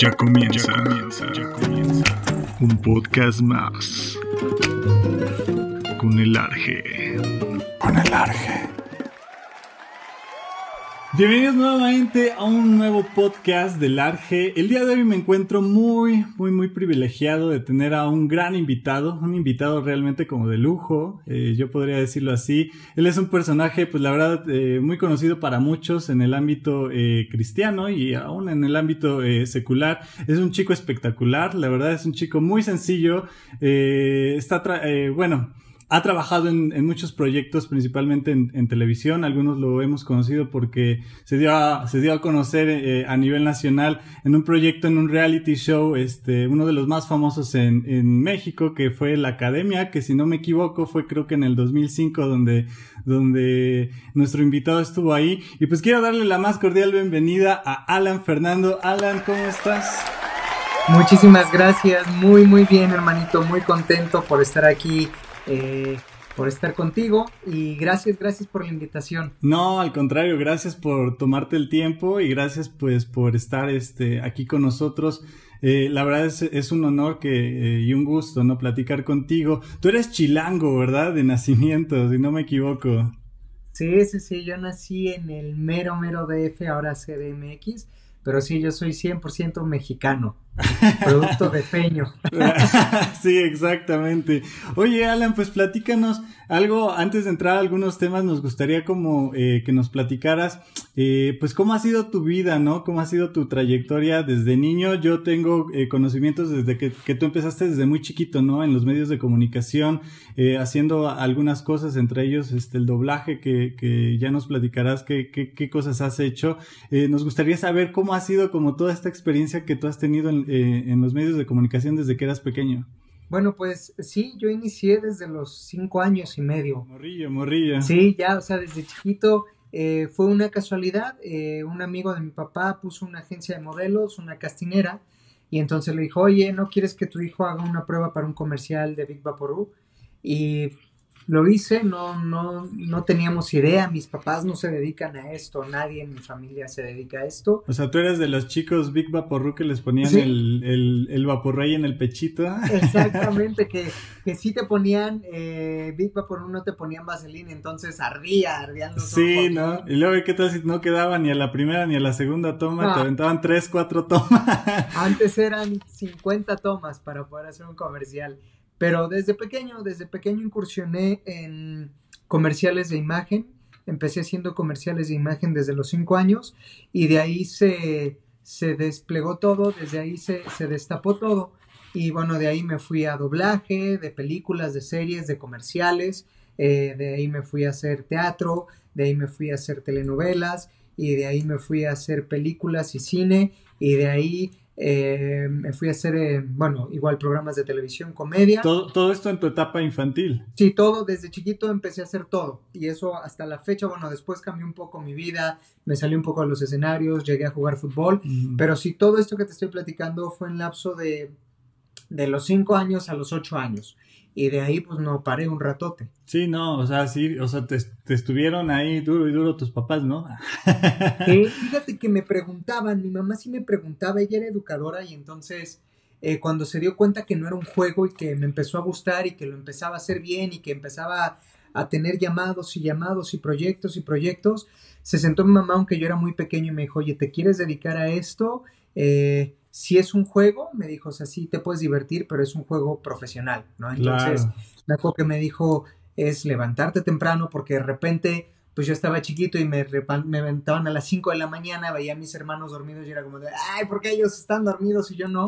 Ya comienza, ya comienza. Un podcast más. Con el Arge. Con el Arge. Bienvenidos nuevamente a un nuevo podcast del Arge. El día de hoy me encuentro muy, muy, muy privilegiado de tener a un gran invitado, un invitado realmente como de lujo, eh, yo podría decirlo así. Él es un personaje, pues la verdad, eh, muy conocido para muchos en el ámbito eh, cristiano y aún en el ámbito secular. Es un chico espectacular, la verdad es un chico muy sencillo. está, bueno, ha trabajado en, muchos proyectos, principalmente en, televisión. Algunos lo hemos conocido porque se dio a, se dio a conocer eh, a nivel nacional en un proyecto, en un reality show, este, uno de los más famosos en, México, que fue La Academia, que si no me equivoco fue creo que en el 2005 donde, donde nuestro invitado estuvo ahí. Y pues quiero darle la más cordial bienvenida a Alan Fernando. Alan, ¿cómo estás? Muchísimas gracias, muy muy bien hermanito, muy contento por estar aquí eh, por estar contigo y gracias, gracias por la invitación. No, al contrario, gracias por tomarte el tiempo y gracias pues por estar este, aquí con nosotros. Eh, la verdad es, un honor que, eh, y un gusto, ¿no? Platicar contigo. Tú eres chilango, ¿verdad? De nacimiento, si no me equivoco. Sí, sí, sí, yo nací en el mero, mero DF, ahora CDMX, pero sí, yo soy 100% mexicano. Producto de peño. sí, exactamente. Oye, Alan, pues platícanos algo, antes de entrar a algunos temas, nos gustaría como eh, que nos platicaras, eh, pues cómo ha sido tu vida, ¿no? ¿Cómo ha sido tu trayectoria desde niño? Yo tengo eh, conocimientos desde que, que, tú empezaste desde muy chiquito, ¿no? En los medios de comunicación, haciendo algunas cosas, entre ellos este, el doblaje, que, que ya nos platicarás qué, qué, qué cosas has hecho. nos gustaría saber cómo ha sido como toda esta experiencia que tú has tenido en, eh, en los medios de comunicación desde que eras pequeño? Bueno, pues sí, yo inicié desde los cinco años y medio. Morrillo, morrillo. Sí, ya, o sea, desde chiquito eh, fue una casualidad. Eh, un amigo de mi papá puso una agencia de modelos, una castinera, y entonces le dijo, oye, ¿no quieres que tu hijo haga una prueba para un comercial de Big Vaporú? Y lo hice, no, no, no teníamos idea, mis papás no se dedican a esto, nadie en mi familia se dedica a esto. O sea, tú eres de los chicos Big Vaporru que les ponían el, el, el Vaporrey en el pechito. Exactamente, que, que sí te ponían eh, Big Vaporru, no te ponían vaselina, entonces ardía, ardían los Sí, ¿no? Y luego, ¿qué tal si no quedaba ni a la primera ni a la segunda toma? Te aventaban tres, cuatro tomas. Antes eran 50 tomas para poder hacer un comercial. Pero desde pequeño, desde pequeño incursioné en comerciales de imagen. Empecé haciendo comerciales de imagen desde los cinco años y de ahí se, se desplegó todo, desde ahí se, se destapó todo. Y bueno, de ahí me fui a doblaje, de películas, de series, de comerciales, eh, de ahí me fui a hacer teatro, de ahí me fui a hacer telenovelas y de ahí me fui a hacer películas y cine y de ahí eh, me fui a hacer, eh, bueno, igual programas de televisión, comedia. ¿Todo, todo esto en tu etapa infantil. Sí, todo, desde chiquito empecé a hacer todo. Y eso hasta la fecha, bueno, después cambió un poco mi vida, me salí un poco a los escenarios, llegué a jugar fútbol. Pero sí, todo esto que te estoy platicando fue en lapso de, de los 5 años a los 8 años y de ahí pues no paré un ratote. Sí, no, o sea, sí, o sea, te, estuvieron ahí duro y duro tus papás, ¿no? sí, fíjate que me preguntaban, mi mamá sí me preguntaba, ella era educadora y entonces eh, cuando se dio cuenta que no era un juego y que me empezó a gustar y que lo empezaba a hacer bien y que empezaba a tener llamados y llamados y proyectos y proyectos, se sentó mi mamá aunque yo era muy pequeño y me dijo, oye, ¿te quieres dedicar a esto? Eh, si es un juego, me dijo, o sea, sí te puedes divertir, pero es un juego profesional, ¿no? Entonces, me acuerdo que me dijo, es levantarte temprano, porque de repente, pues yo estaba chiquito y me, me levantaban a las 5 de la mañana, veía a mis hermanos dormidos y era como de, ay, ¿por qué ellos están dormidos y yo no?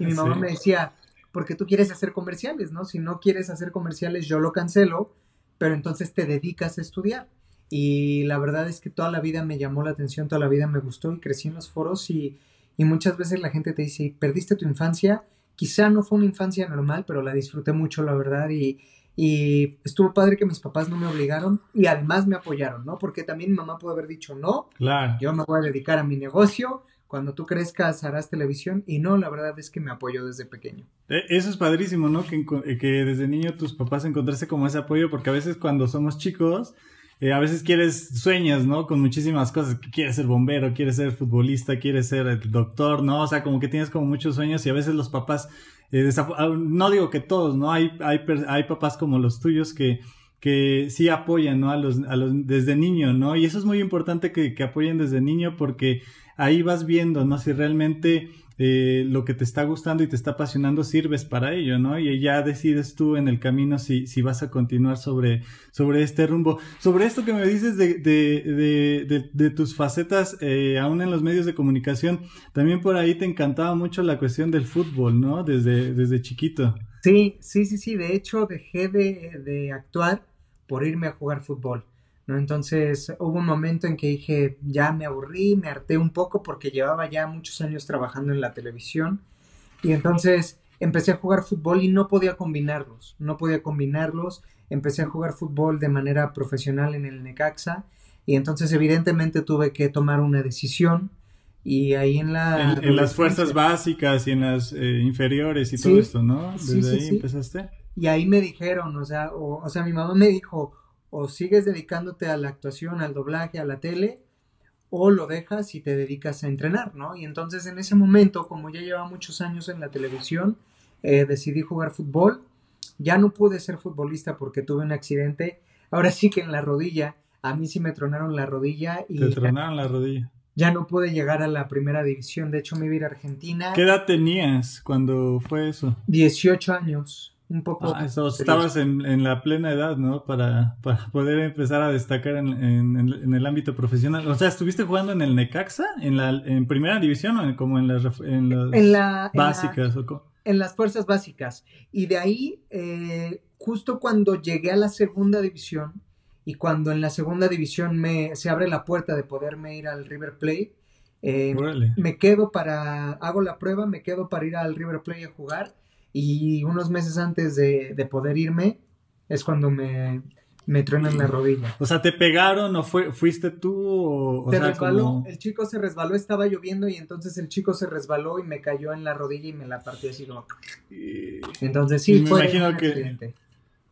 Y mi mamá me decía, porque tú quieres hacer comerciales, ¿no? Si no quieres hacer comerciales, yo lo cancelo, pero entonces te dedicas a estudiar. Y la verdad es que toda la vida me llamó la atención, toda la vida me gustó y crecí en los foros y y muchas veces la gente te dice, perdiste tu infancia, quizá no fue una infancia normal, pero la disfruté mucho, la verdad, y, y estuvo padre que mis papás no me obligaron y además me apoyaron, ¿no? Porque también mi mamá pudo haber dicho, no, claro. yo me voy a dedicar a mi negocio, cuando tú crezcas harás televisión y no, la verdad es que me apoyó desde pequeño. E, eso es padrísimo, ¿no? Que, que desde niño tus papás encontraste como ese apoyo, porque a veces cuando somos chicos eh, a veces quieres, sueños, ¿no? Con muchísimas cosas, quieres ser bombero, quieres ser futbolista, quieres ser doctor, ¿no? O sea, como que tienes como muchos sueños y a veces los papás, eh, ah, no digo que todos, ¿no? Hay, hay, hay papás como los tuyos que que sí apoyan, ¿no? A los, a los, desde niño, ¿no? Y eso es muy importante que, que apoyen desde niño porque ahí vas viendo, ¿no? Si realmente eh, lo que te está gustando y te está apasionando sirves para ello, ¿no? Y ya decides tú en el camino si, si vas a continuar sobre, sobre este rumbo. Sobre esto que me dices de, de, de, de tus facetas, eh, aún en los medios de comunicación, también por ahí te encantaba mucho la cuestión del fútbol, ¿no? Desde, desde chiquito. Sí, sí, sí, sí. De hecho, dejé de, de actuar por irme a jugar fútbol. ¿No? Entonces hubo un momento en que dije, ya me aburrí, me harté un poco porque llevaba ya muchos años trabajando en la televisión y entonces empecé a jugar fútbol y no podía combinarlos, no podía combinarlos, empecé a jugar fútbol de manera profesional en el Necaxa y entonces evidentemente tuve que tomar una decisión y ahí en la... En, las fuerzas básicas y en las eh, inferiores y todo esto, ¿no? Desde ahí empezaste. Y ahí me dijeron, o sea, o, sea, mi mamá me dijo, o sigues dedicándote a la actuación, al doblaje, a la tele, o lo dejas y te dedicas a entrenar, ¿no? Y entonces en ese momento, como ya llevaba muchos años en la televisión, eh, decidí jugar fútbol. Ya no pude ser futbolista porque tuve un accidente. Ahora sí que en la rodilla, a mí sí me tronaron la rodilla. Y te tronaron la rodilla. Ya no pude llegar a la primera división. De hecho, me iba a ir a Argentina. ¿Qué edad tenías cuando fue eso? 18 años un poco. Ah, estabas en, la plena edad, ¿no? Para, para poder empezar a destacar en, el ámbito profesional. O sea, ¿estuviste jugando en el Necaxa? ¿En la en primera división o como en las, las básicas? En, las fuerzas básicas. Y de ahí, eh, justo cuando llegué a la segunda división y cuando en la segunda división me, se abre la puerta de poderme ir al River Plate, eh, me quedo para, hago la prueba, me quedo para ir al River Plate a jugar y unos meses antes de, poder irme es cuando me, me truenan la rodilla. O sea, ¿te pegaron o fue, fuiste tú? O, resbaló, el chico se resbaló, estaba lloviendo y entonces el chico se resbaló y me cayó en la rodilla y me la partió así como... Entonces sí, fue imagino que...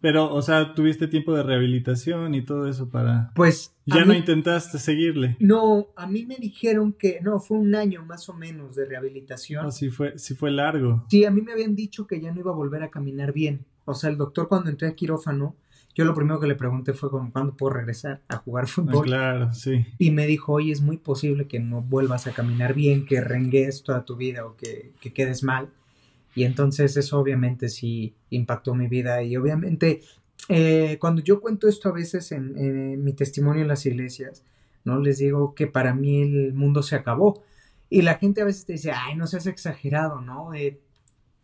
Pero, o sea, tuviste tiempo de rehabilitación y todo eso para... Pues... Ya no intentaste seguirle. No, a mí me dijeron que... No, fue un año más o menos de rehabilitación. No, sí fue, sí fue largo. Sí, a mí me habían dicho que ya no iba a volver a caminar bien. O sea, el doctor cuando entré a quirófano, yo lo primero que le pregunté fue como, ¿cuándo puedo regresar a jugar ah, fútbol? claro, sí. Y me dijo, oye, es muy posible que no vuelvas a caminar bien, que rengues toda tu vida o que, que quedes mal. Y entonces eso obviamente sí impactó mi vida y obviamente eh, cuando yo cuento esto a veces en, mi testimonio en las iglesias, ¿no? Les digo que para mí el mundo se acabó. Y la gente a veces te dice, ay, no seas exagerado, ¿no? Eh,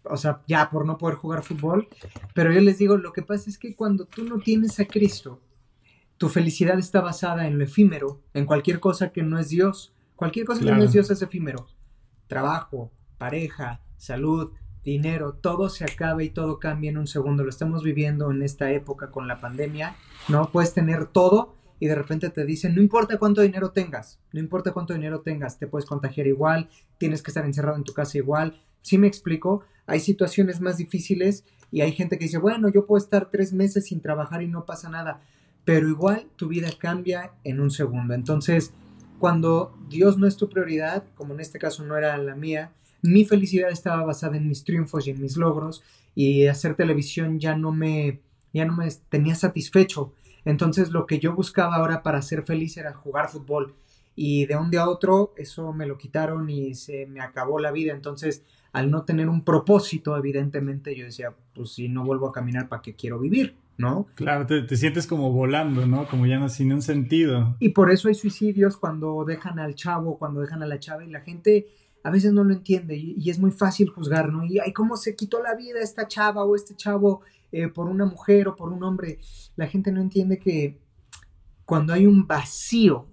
o sea, ya por no poder jugar fútbol. Pero yo les digo, lo que pasa es que cuando tú no tienes a Cristo, tu felicidad está basada en lo efímero, en cualquier cosa que no es Dios. Cualquier cosa que no es Dios es efímero. Trabajo, pareja, salud, dinero, todo se acaba y todo cambia en un segundo. Lo estamos viviendo en esta época con la pandemia, ¿no? Puedes tener todo y de repente te dicen, no importa cuánto dinero tengas, no importa cuánto dinero tengas, te puedes contagiar igual, tienes que estar encerrado en tu casa igual. Si me explico, hay situaciones más difíciles y hay gente que dice, bueno, yo puedo estar tres meses sin trabajar y no pasa nada, pero igual tu vida cambia en un segundo. Entonces, cuando Dios no es tu prioridad, como en este caso no era la mía, mi felicidad estaba basada en mis triunfos y en mis logros y hacer televisión ya no me ya no me tenía satisfecho. Entonces lo que yo buscaba ahora para ser feliz era jugar fútbol y de un día a otro eso me lo quitaron y se me acabó la vida. Entonces, al no tener un propósito, evidentemente yo decía, pues si no vuelvo a caminar, ¿para qué quiero vivir? ¿No? Claro, te, te sientes como volando, ¿no? Como ya no sin un sentido. Y por eso hay suicidios cuando dejan al chavo, cuando dejan a la chava y la gente a veces no lo entiende y, es muy fácil juzgar, ¿no? Y ay, cómo se quitó la vida esta chava o este chavo eh, por una mujer o por un hombre. La gente no entiende que cuando hay un vacío,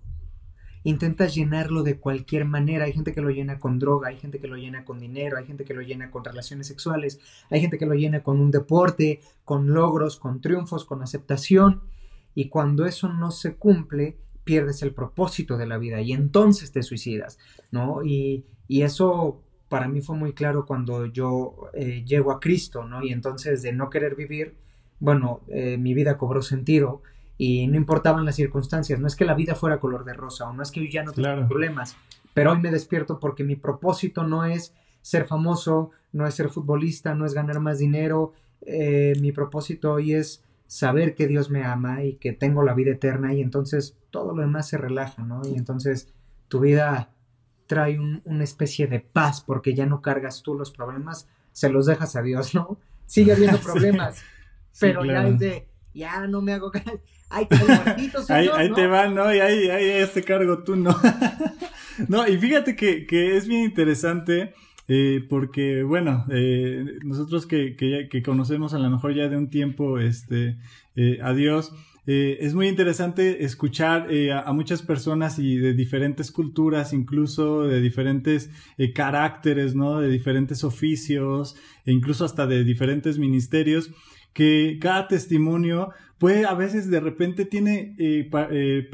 intentas llenarlo de cualquier manera. Hay gente que lo llena con droga, hay gente que lo llena con dinero, hay gente que lo llena con relaciones sexuales, hay gente que lo llena con un deporte, con logros, con triunfos, con aceptación. Y cuando eso no se cumple, pierdes el propósito de la vida y entonces te suicidas, ¿no? Y, y eso para mí fue muy claro cuando yo eh, llego a Cristo, ¿no? Y entonces de no querer vivir, bueno, eh, mi vida cobró sentido y no importaban las circunstancias, no es que la vida fuera color de rosa o no es que yo ya no tengo problemas, pero hoy me despierto porque mi propósito no es ser famoso, no es ser futbolista, no es ganar más dinero, eh, mi propósito hoy es saber que Dios me ama y que tengo la vida eterna y entonces todo lo demás se relaja, ¿no? Y entonces tu vida trae una especie de paz porque ya no cargas tú los problemas, se los dejas a Dios, ¿no? Sigue habiendo problemas, pero ya es de, ya no me hago... Ay, ahí, ahí te van, ¿no? Y ahí, ahí este cargo tú, ¿no? no, y fíjate que, que es bien interesante eh, porque, bueno, eh, nosotros que, conocemos a lo mejor ya de un tiempo este, eh, a Dios, eh, es muy interesante escuchar eh, a, muchas personas y de diferentes culturas, incluso de diferentes caracteres, ¿no? De diferentes oficios, e incluso hasta de diferentes ministerios, que cada testimonio puede a veces de repente tiene eh, eh,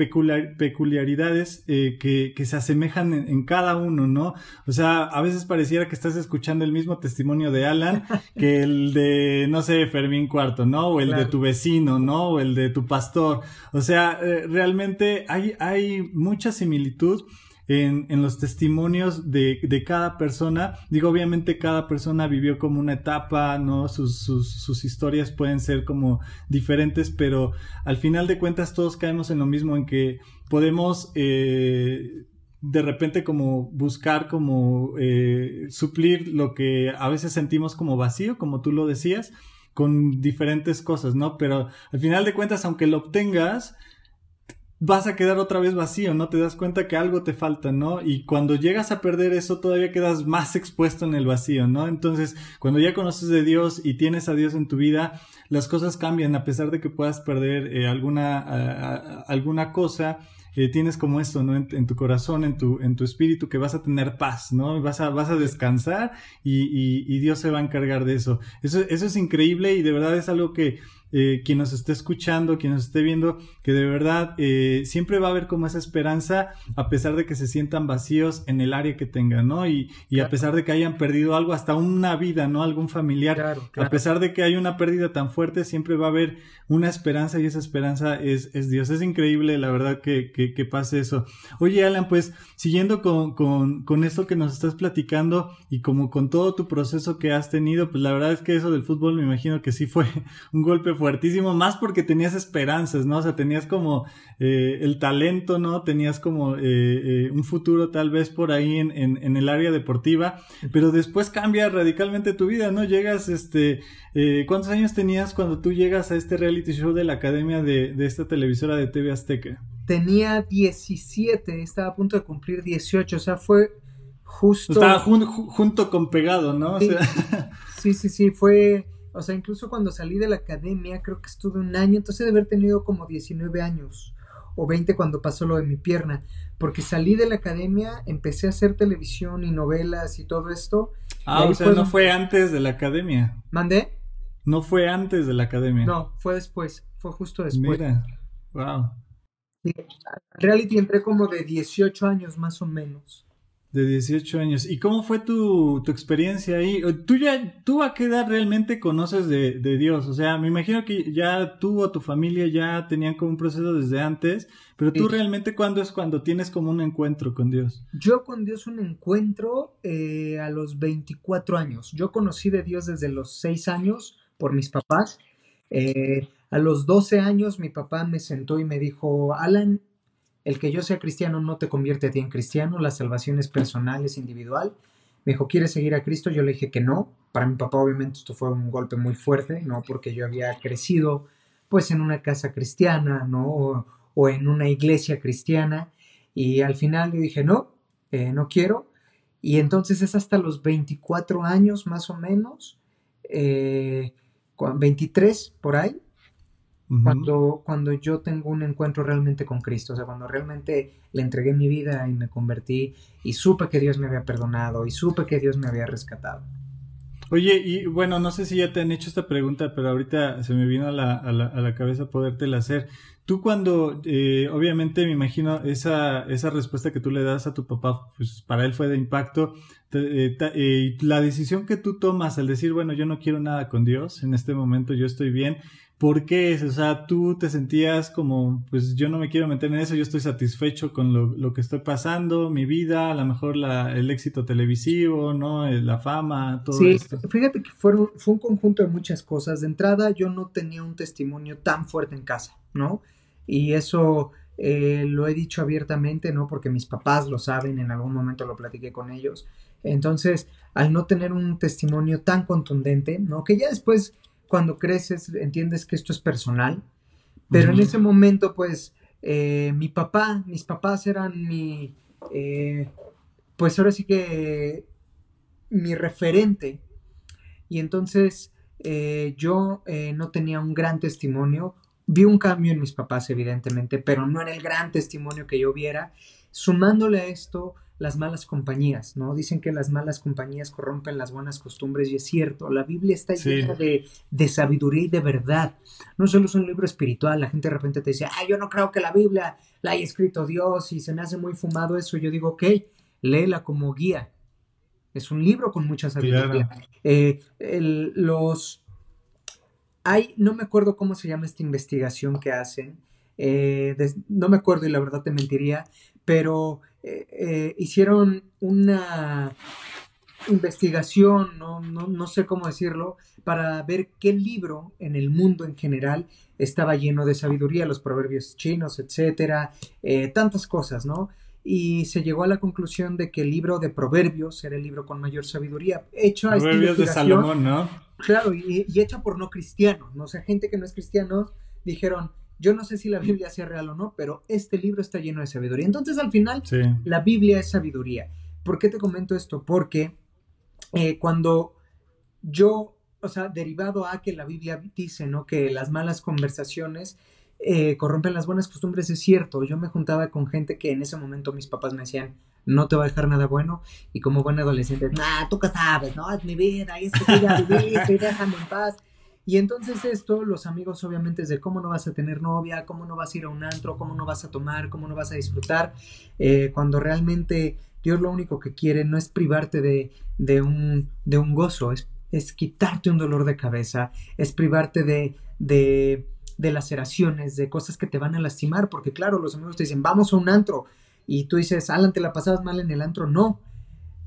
peculiaridades eh, que, que, se asemejan en, cada uno, ¿no? O sea, a veces pareciera que estás escuchando el mismo testimonio de Alan que el de, no sé, Fermín Cuarto, ¿no? O el de tu vecino, ¿no? O el de tu pastor. O sea, realmente hay, hay mucha similitud en, los testimonios de, de, cada persona. Digo, obviamente cada persona vivió como una etapa, ¿no? Sus, sus, sus, historias pueden ser como diferentes, pero al final de cuentas todos caemos en lo mismo, en que podemos... Eh, de repente como buscar como eh, suplir lo que a veces sentimos como vacío, como tú lo decías, con diferentes cosas, ¿no? Pero al final de cuentas, aunque lo obtengas, vas a quedar otra vez vacío, ¿no? Te das cuenta que algo te falta, ¿no? Y cuando llegas a perder eso, todavía quedas más expuesto en el vacío, ¿no? Entonces, cuando ya conoces de Dios y tienes a Dios en tu vida, las cosas cambian, a pesar de que puedas perder eh, alguna, alguna cosa. Eh, tienes como esto, ¿no? En, tu corazón, en tu, en tu espíritu, que vas a tener paz, ¿no? Vas a, vas a descansar y, y, y Dios se va a encargar de eso. Eso, eso es increíble y de verdad es algo que, eh, quien nos esté escuchando, quien nos esté viendo, que de verdad eh, siempre va a haber como esa esperanza, a pesar de que se sientan vacíos en el área que tengan, ¿no? Y, y a pesar de que hayan perdido algo, hasta una vida, ¿no? Algún familiar, a pesar de que hay una pérdida tan fuerte, siempre va a haber una esperanza y esa esperanza es, es Dios. Es increíble, la verdad, que, que, que pase eso. Oye, Alan, pues siguiendo con, con, con esto que nos estás platicando y como con todo tu proceso que has tenido, pues la verdad es que eso del fútbol me imagino que sí fue un golpe fuertísimo, más porque tenías esperanzas, ¿no? O sea, tenías como eh, el talento, ¿no? Tenías como eh, eh, un futuro tal vez por ahí en, en, en, el área deportiva, pero después cambia radicalmente tu vida, ¿no? Llegas, este, ¿cuántos años tenías cuando tú llegas a este reality show de la academia de, de esta televisora de TV Azteca? Tenía 17, estaba a punto de cumplir 18, o sea, fue justo... Estaba junto con pegado, ¿no? sí, sí, sí, fue o sea, incluso cuando salí de la academia, creo que estuve un año, entonces de haber tenido como 19 años o 20 cuando pasó lo de mi pierna, porque salí de la academia, empecé a hacer televisión y novelas y todo esto. Ah, o sea, no fue antes de la academia. ¿Mandé? No fue antes de la academia. No, fue después, fue justo después. Mira, wow. reality entré como de 18 años más o menos. De 18 años. ¿Y cómo fue tu, tu experiencia ahí? ¿Tú, ya, ¿Tú a qué edad realmente conoces de, de, Dios? O sea, me imagino que ya tú o tu familia ya tenían como un proceso desde antes, pero tú realmente cuándo es cuando tienes como un encuentro con Dios? Yo con Dios un encuentro eh, a los 24 años. Yo conocí de Dios desde los 6 años por mis papás. Eh, a los 12 años mi papá me sentó y me dijo, Alan, el que yo sea cristiano no te convierte a ti en cristiano, la salvación es personal, es individual. Me dijo, ¿quieres seguir a Cristo? Yo le dije que no. Para mi papá obviamente esto fue un golpe muy fuerte, ¿no? Porque yo había crecido pues en una casa cristiana, ¿no? O, en una iglesia cristiana. Y al final yo dije, no, eh, no quiero. Y entonces es hasta los 24 años más o menos, eh, 23 por ahí, cuando, cuando yo tengo un encuentro realmente con Cristo, o sea, cuando realmente le entregué mi vida y me convertí y supe que Dios me había perdonado y supe que Dios me había rescatado. Oye, y bueno, no sé si ya te han hecho esta pregunta, pero ahorita se me vino a la, a la, a la cabeza podértela hacer. Tú cuando, eh, obviamente me imagino esa, esa respuesta que tú le das a tu papá, pues para él fue de impacto. Eh, eh, la decisión que tú tomas al decir, bueno, yo no quiero nada con Dios, en este momento yo estoy bien, ¿Por qué? O sea, tú te sentías como, pues yo no me quiero meter en eso, yo estoy satisfecho con lo, que estoy pasando, mi vida, a lo mejor la, el éxito televisivo, ¿no? Eh, la fama, todo sí, fíjate que fue, fue un conjunto de muchas cosas. De entrada, yo no tenía un testimonio tan fuerte en casa, ¿no? Y eso eh, lo he dicho abiertamente, ¿no? Porque mis papás lo saben, en algún momento lo platiqué con ellos. Entonces, al no tener un testimonio tan contundente, ¿no? Que ya después cuando creces entiendes que esto es personal, pero en ese momento pues eh, mi papá, mis papás eran mi, eh, pues ahora sí que mi referente. Y entonces eh, yo no tenía un gran testimonio, vi un cambio en mis papás evidentemente, pero no era el gran testimonio que yo viera, sumándole a esto las malas compañías, ¿no? Dicen que las malas compañías corrompen las buenas costumbres y es cierto, la Biblia está llena de, sabiduría y de verdad. No solo es un libro espiritual, la gente de repente te dice, ah, yo no creo que la Biblia la haya escrito Dios y se me hace muy fumado eso. Yo digo, ok, léela como guía. Es un libro con mucha sabiduría. Eh, los... Hay, no me acuerdo cómo se llama esta investigación que hacen, eh, no me acuerdo y la verdad te mentiría, pero eh, eh, hicieron una investigación, no, sé cómo decirlo, para ver qué libro en el mundo en general estaba lleno de sabiduría, los proverbios chinos, etcétera, eh, tantas cosas, ¿no? Y se llegó a la conclusión de que el libro de Proverbios era el libro con mayor sabiduría. Hecho Proverbios de Salomón, ¿no? Claro, y, y hecha por no cristianos, ¿no? O sea, gente que no es cristiano dijeron, yo no sé si la Biblia sea real o no, pero este libro está lleno de sabiduría. Entonces, al final, la Biblia es sabiduría. ¿Por qué te comento esto? Porque eh, cuando yo, o sea, derivado a que la Biblia dice, ¿no? Que las malas conversaciones eh, corrompen las buenas costumbres, es cierto. Yo me juntaba con gente que en ese momento mis papás me decían, no te va a dejar nada bueno. Y como buen adolescente, nah, tú qué sabes, ¿no? Es mi vida, y es que voy a vivir, y déjame en paz. Y entonces esto, los amigos obviamente es de cómo no vas a tener novia, cómo no vas a ir a un antro, cómo no vas a tomar, cómo no vas a disfrutar, eh, cuando realmente Dios lo único que quiere no es privarte de, de, un, de un gozo, es, es, quitarte un dolor de cabeza, es privarte de, de, de laceraciones, de cosas que te van a lastimar, porque claro, los amigos te dicen, vamos a un antro, y tú dices, Alan, ¿te la pasabas mal en el antro? No,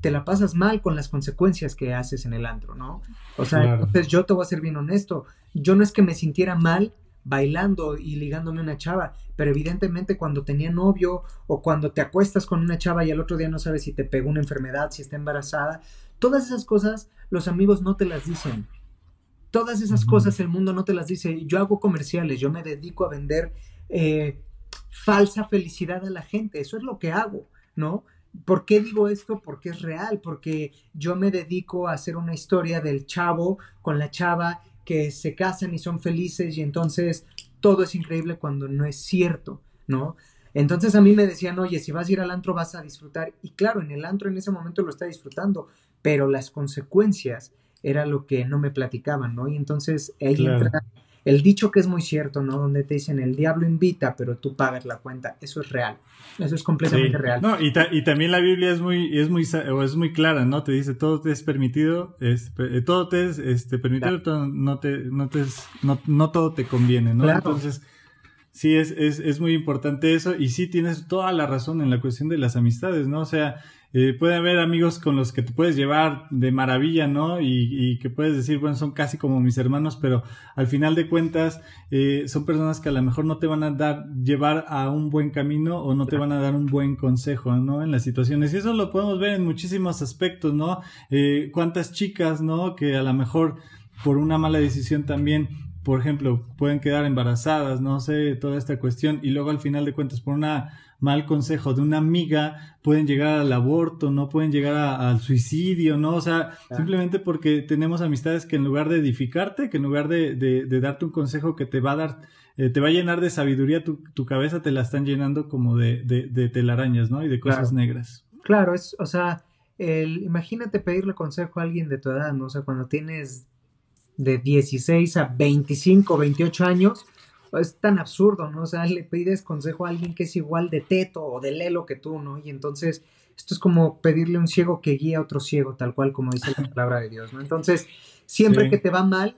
te la pasas mal con las consecuencias que haces en el antro, ¿no? O sea, entonces yo te voy a ser bien honesto, yo no es que me sintiera mal bailando y ligándome a una chava, pero evidentemente cuando tenía novio o cuando te acuestas con una chava y al otro día no sabes si te pegó una enfermedad, si está embarazada, todas esas cosas los amigos no te las dicen. Todas esas cosas el mundo no te las dice. Yo hago comerciales, yo me dedico a vender eh, falsa felicidad a la gente, eso es lo que hago, ¿no? ¿Por qué digo esto? Porque es real, porque yo me dedico a hacer una historia del chavo con la chava que se casan y son felices y entonces todo es increíble cuando no es cierto, ¿no? Entonces a mí me decían, oye, si vas a ir al antro vas a disfrutar. Y claro, en el antro en ese momento lo está disfrutando, pero las consecuencias era lo que no me platicaban, ¿no? Y entonces ahí entra el dicho que es muy cierto, ¿no? Donde te dicen el diablo invita, pero tú pagas la cuenta. Eso es real. Eso es completamente real. No, y, y, también la Biblia es muy, es muy, es muy clara, ¿no? Te dice todo te es permitido, es, eh, todo te es este, permitido, todo, no te, no te no, no, todo te conviene, ¿no? Entonces, sí es, es, es muy importante eso, y sí tienes toda la razón en la cuestión de las amistades, ¿no? O sea, eh, puede haber amigos con los que te puedes llevar de maravilla, ¿no? Y, que puedes decir, bueno, son casi como mis hermanos, pero al final de cuentas eh, son personas que a lo mejor no te van a dar, llevar a un buen camino o no te van a dar un buen consejo, ¿no? En las situaciones. Y eso lo podemos ver en muchísimos aspectos, ¿no? Eh, cuántas chicas, ¿no? Que a lo mejor por una mala decisión también por ejemplo, pueden quedar embarazadas, no sé, toda esta cuestión, y luego al final de cuentas, por una mal consejo de una amiga, pueden llegar al aborto, no pueden llegar al suicidio, ¿no? O sea, simplemente porque tenemos amistades que en lugar de edificarte, que en lugar de, de, darte un consejo que te va a dar, eh, te va a llenar de sabiduría, tu, tu, cabeza te la están llenando como de, de telarañas, ¿no? Y de cosas negras. Claro, es, o sea, el, imagínate pedirle consejo a alguien de tu edad, ¿no? O sea, cuando tienes de 16 a 25, 28 años, es tan absurdo, ¿no? O sea, le pides consejo a alguien que es igual de teto o de lelo que tú, ¿no? Y entonces, esto es como pedirle a un ciego que guía a otro ciego, tal cual como dice la palabra de Dios, ¿no? Entonces, siempre que te va mal,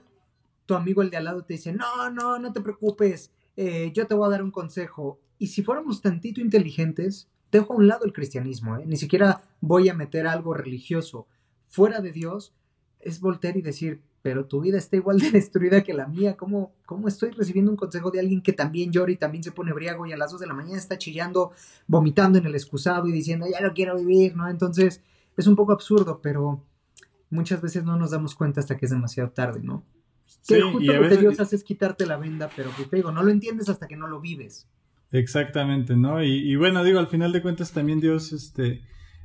tu amigo el de al lado te dice, no, no, no te preocupes, eh, yo te voy a dar un consejo. Y si fuéramos tantito inteligentes, dejo a un lado el cristianismo, ¿eh? ni siquiera voy a meter algo religioso fuera de Dios, es voltear y decir, pero tu vida está igual de destruida que la mía, ¿cómo, ¿cómo estoy recibiendo un consejo de alguien que también llora y también se pone briago y a las 2 de la mañana está chillando, vomitando en el excusado y diciendo, ya no quiero vivir, ¿no? Entonces, es un poco absurdo, pero muchas veces no nos damos cuenta hasta que es demasiado tarde, ¿no? que justo lo que Dios hace es quitarte la venda, pero pues te digo, no lo entiendes hasta que no lo vives. Exactamente, ¿no? Y, bueno, digo, al final de cuentas también Dios, este,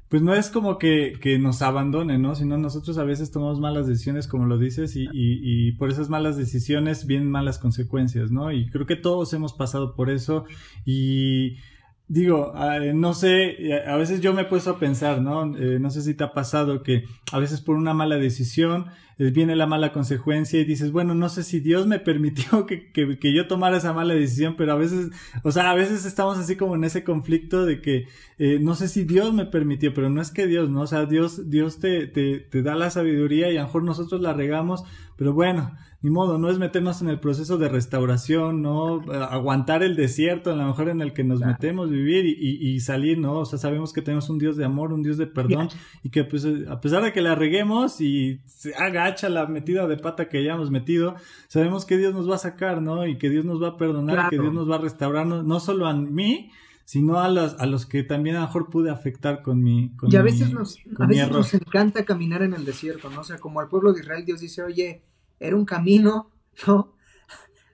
pues no es como que, que nos abandone, ¿no? Sino nosotros a veces tomamos malas decisiones, como lo dices, y, y, y, por esas malas decisiones vienen malas consecuencias, ¿no? Y creo que todos hemos pasado por eso y digo, no sé, a veces yo me he puesto a pensar, ¿no? Eh, no sé si te ha pasado que a veces por una mala decisión eh, viene la mala consecuencia y dices, bueno, no sé si Dios me permitió que, que, que, yo tomara esa mala decisión, pero a veces, o sea, a veces estamos así como en ese conflicto de que eh, no sé si Dios me permitió, pero no es que Dios, ¿no? O sea, Dios, Dios te, te, te da la sabiduría y a lo mejor nosotros la regamos, pero bueno, ni modo, no es meternos en el proceso de restauración, no aguantar el desierto, a lo mejor en el que nos metemos, vivir y, y, salir, ¿no? O sea, sabemos que tenemos un Dios de amor, un Dios de perdón y que pues a pesar de que la reguemos y se agacha la metida de pata que hayamos metido, sabemos que Dios nos va a sacar, ¿no? Y que Dios nos va a perdonar, que Dios nos va a restaurar, no, solo a mí, sino a los, a los que también a lo mejor pude afectar con mi con Y a veces, nos, a veces nos encanta caminar en el desierto, ¿no? O sea, como al pueblo de Israel Dios dice, oye, era un camino, ¿no?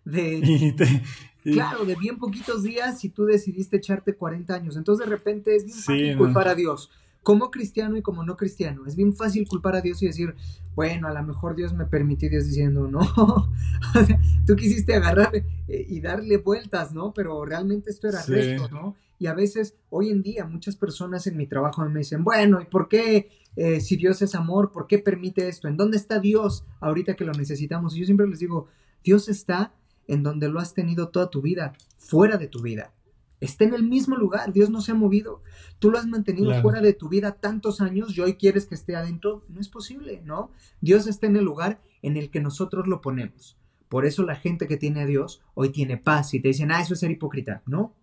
De, claro, de bien poquitos días y tú decidiste echarte 40 años. Entonces de repente es bien fácil culpar a Dios. Como cristiano y como no cristiano. Es bien fácil culpar a Dios y decir, bueno, a lo mejor Dios me permitió, Dios diciendo, no. tú quisiste agarrar eh, y darle vueltas, ¿no? Pero realmente esto era recto, ¿no? Y a veces, hoy en día, muchas personas en mi trabajo me dicen, bueno, ¿y por qué eh, si Dios es amor, ¿por qué permite esto? ¿En dónde está Dios ahorita que lo necesitamos? Y yo siempre les digo, Dios está en donde lo has tenido toda tu vida, fuera de tu vida. Está en el mismo lugar, Dios no se ha movido. Tú lo has mantenido fuera de tu vida tantos años y hoy quieres que esté adentro. No es posible, ¿no? Dios está en el lugar en el que nosotros lo ponemos. Por eso la gente que tiene a Dios hoy tiene paz y te dicen, ah, eso es ser hipócrita. No,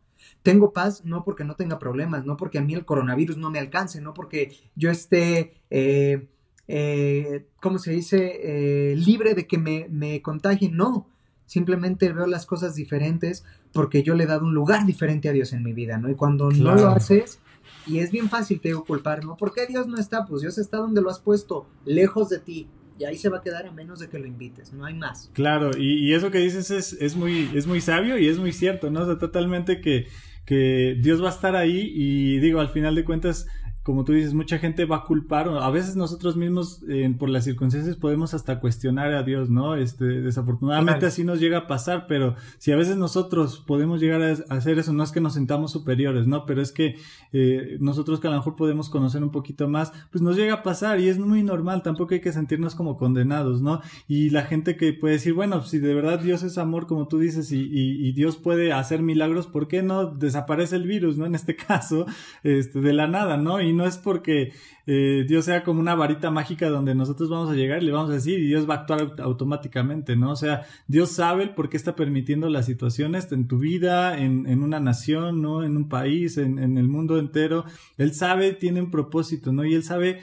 tengo paz no porque no tenga problemas, no porque a mí el coronavirus no me alcance, no porque yo esté, eh, eh, ¿cómo se dice?, eh, libre de que me, me contagien, no. Simplemente veo las cosas diferentes porque yo le he dado un lugar diferente a Dios en mi vida, ¿no? Y cuando no lo haces, y es bien fácil, te digo, culpar, ¿no? ¿Por qué Dios no está? Pues Dios está donde lo has puesto, lejos de ti, y ahí se va a quedar a menos de que lo invites, no hay más. Claro, y, eso que dices es, es, muy, es muy sabio y es muy cierto, ¿no? O sea, totalmente que, que Dios va a estar ahí y digo, al final de cuentas, como tú dices, mucha gente va a culpar, o a veces nosotros mismos, eh, por las circunstancias, podemos hasta cuestionar a Dios, ¿no? Este, desafortunadamente así nos llega a pasar, pero si a veces nosotros podemos llegar a, hacer eso, no es que nos sentamos superiores, ¿no? Pero es que eh, nosotros que a lo mejor podemos conocer un poquito más, pues nos llega a pasar y es muy normal, tampoco hay que sentirnos como condenados, ¿no? Y la gente que puede decir, bueno, si de verdad Dios es amor, como tú dices, y, y, Dios puede hacer milagros, ¿por qué no desaparece el virus, ¿no? En este caso, este, de la nada, ¿no? No es porque eh, Dios sea como una varita mágica donde nosotros vamos a llegar y le vamos a decir y Dios va a actuar automáticamente, ¿no? O sea, Dios sabe por qué está permitiendo las situaciones en tu vida, en, en una nación, ¿no? En un país, en, en, el mundo entero. Él sabe, tiene un propósito, ¿no? Y él sabe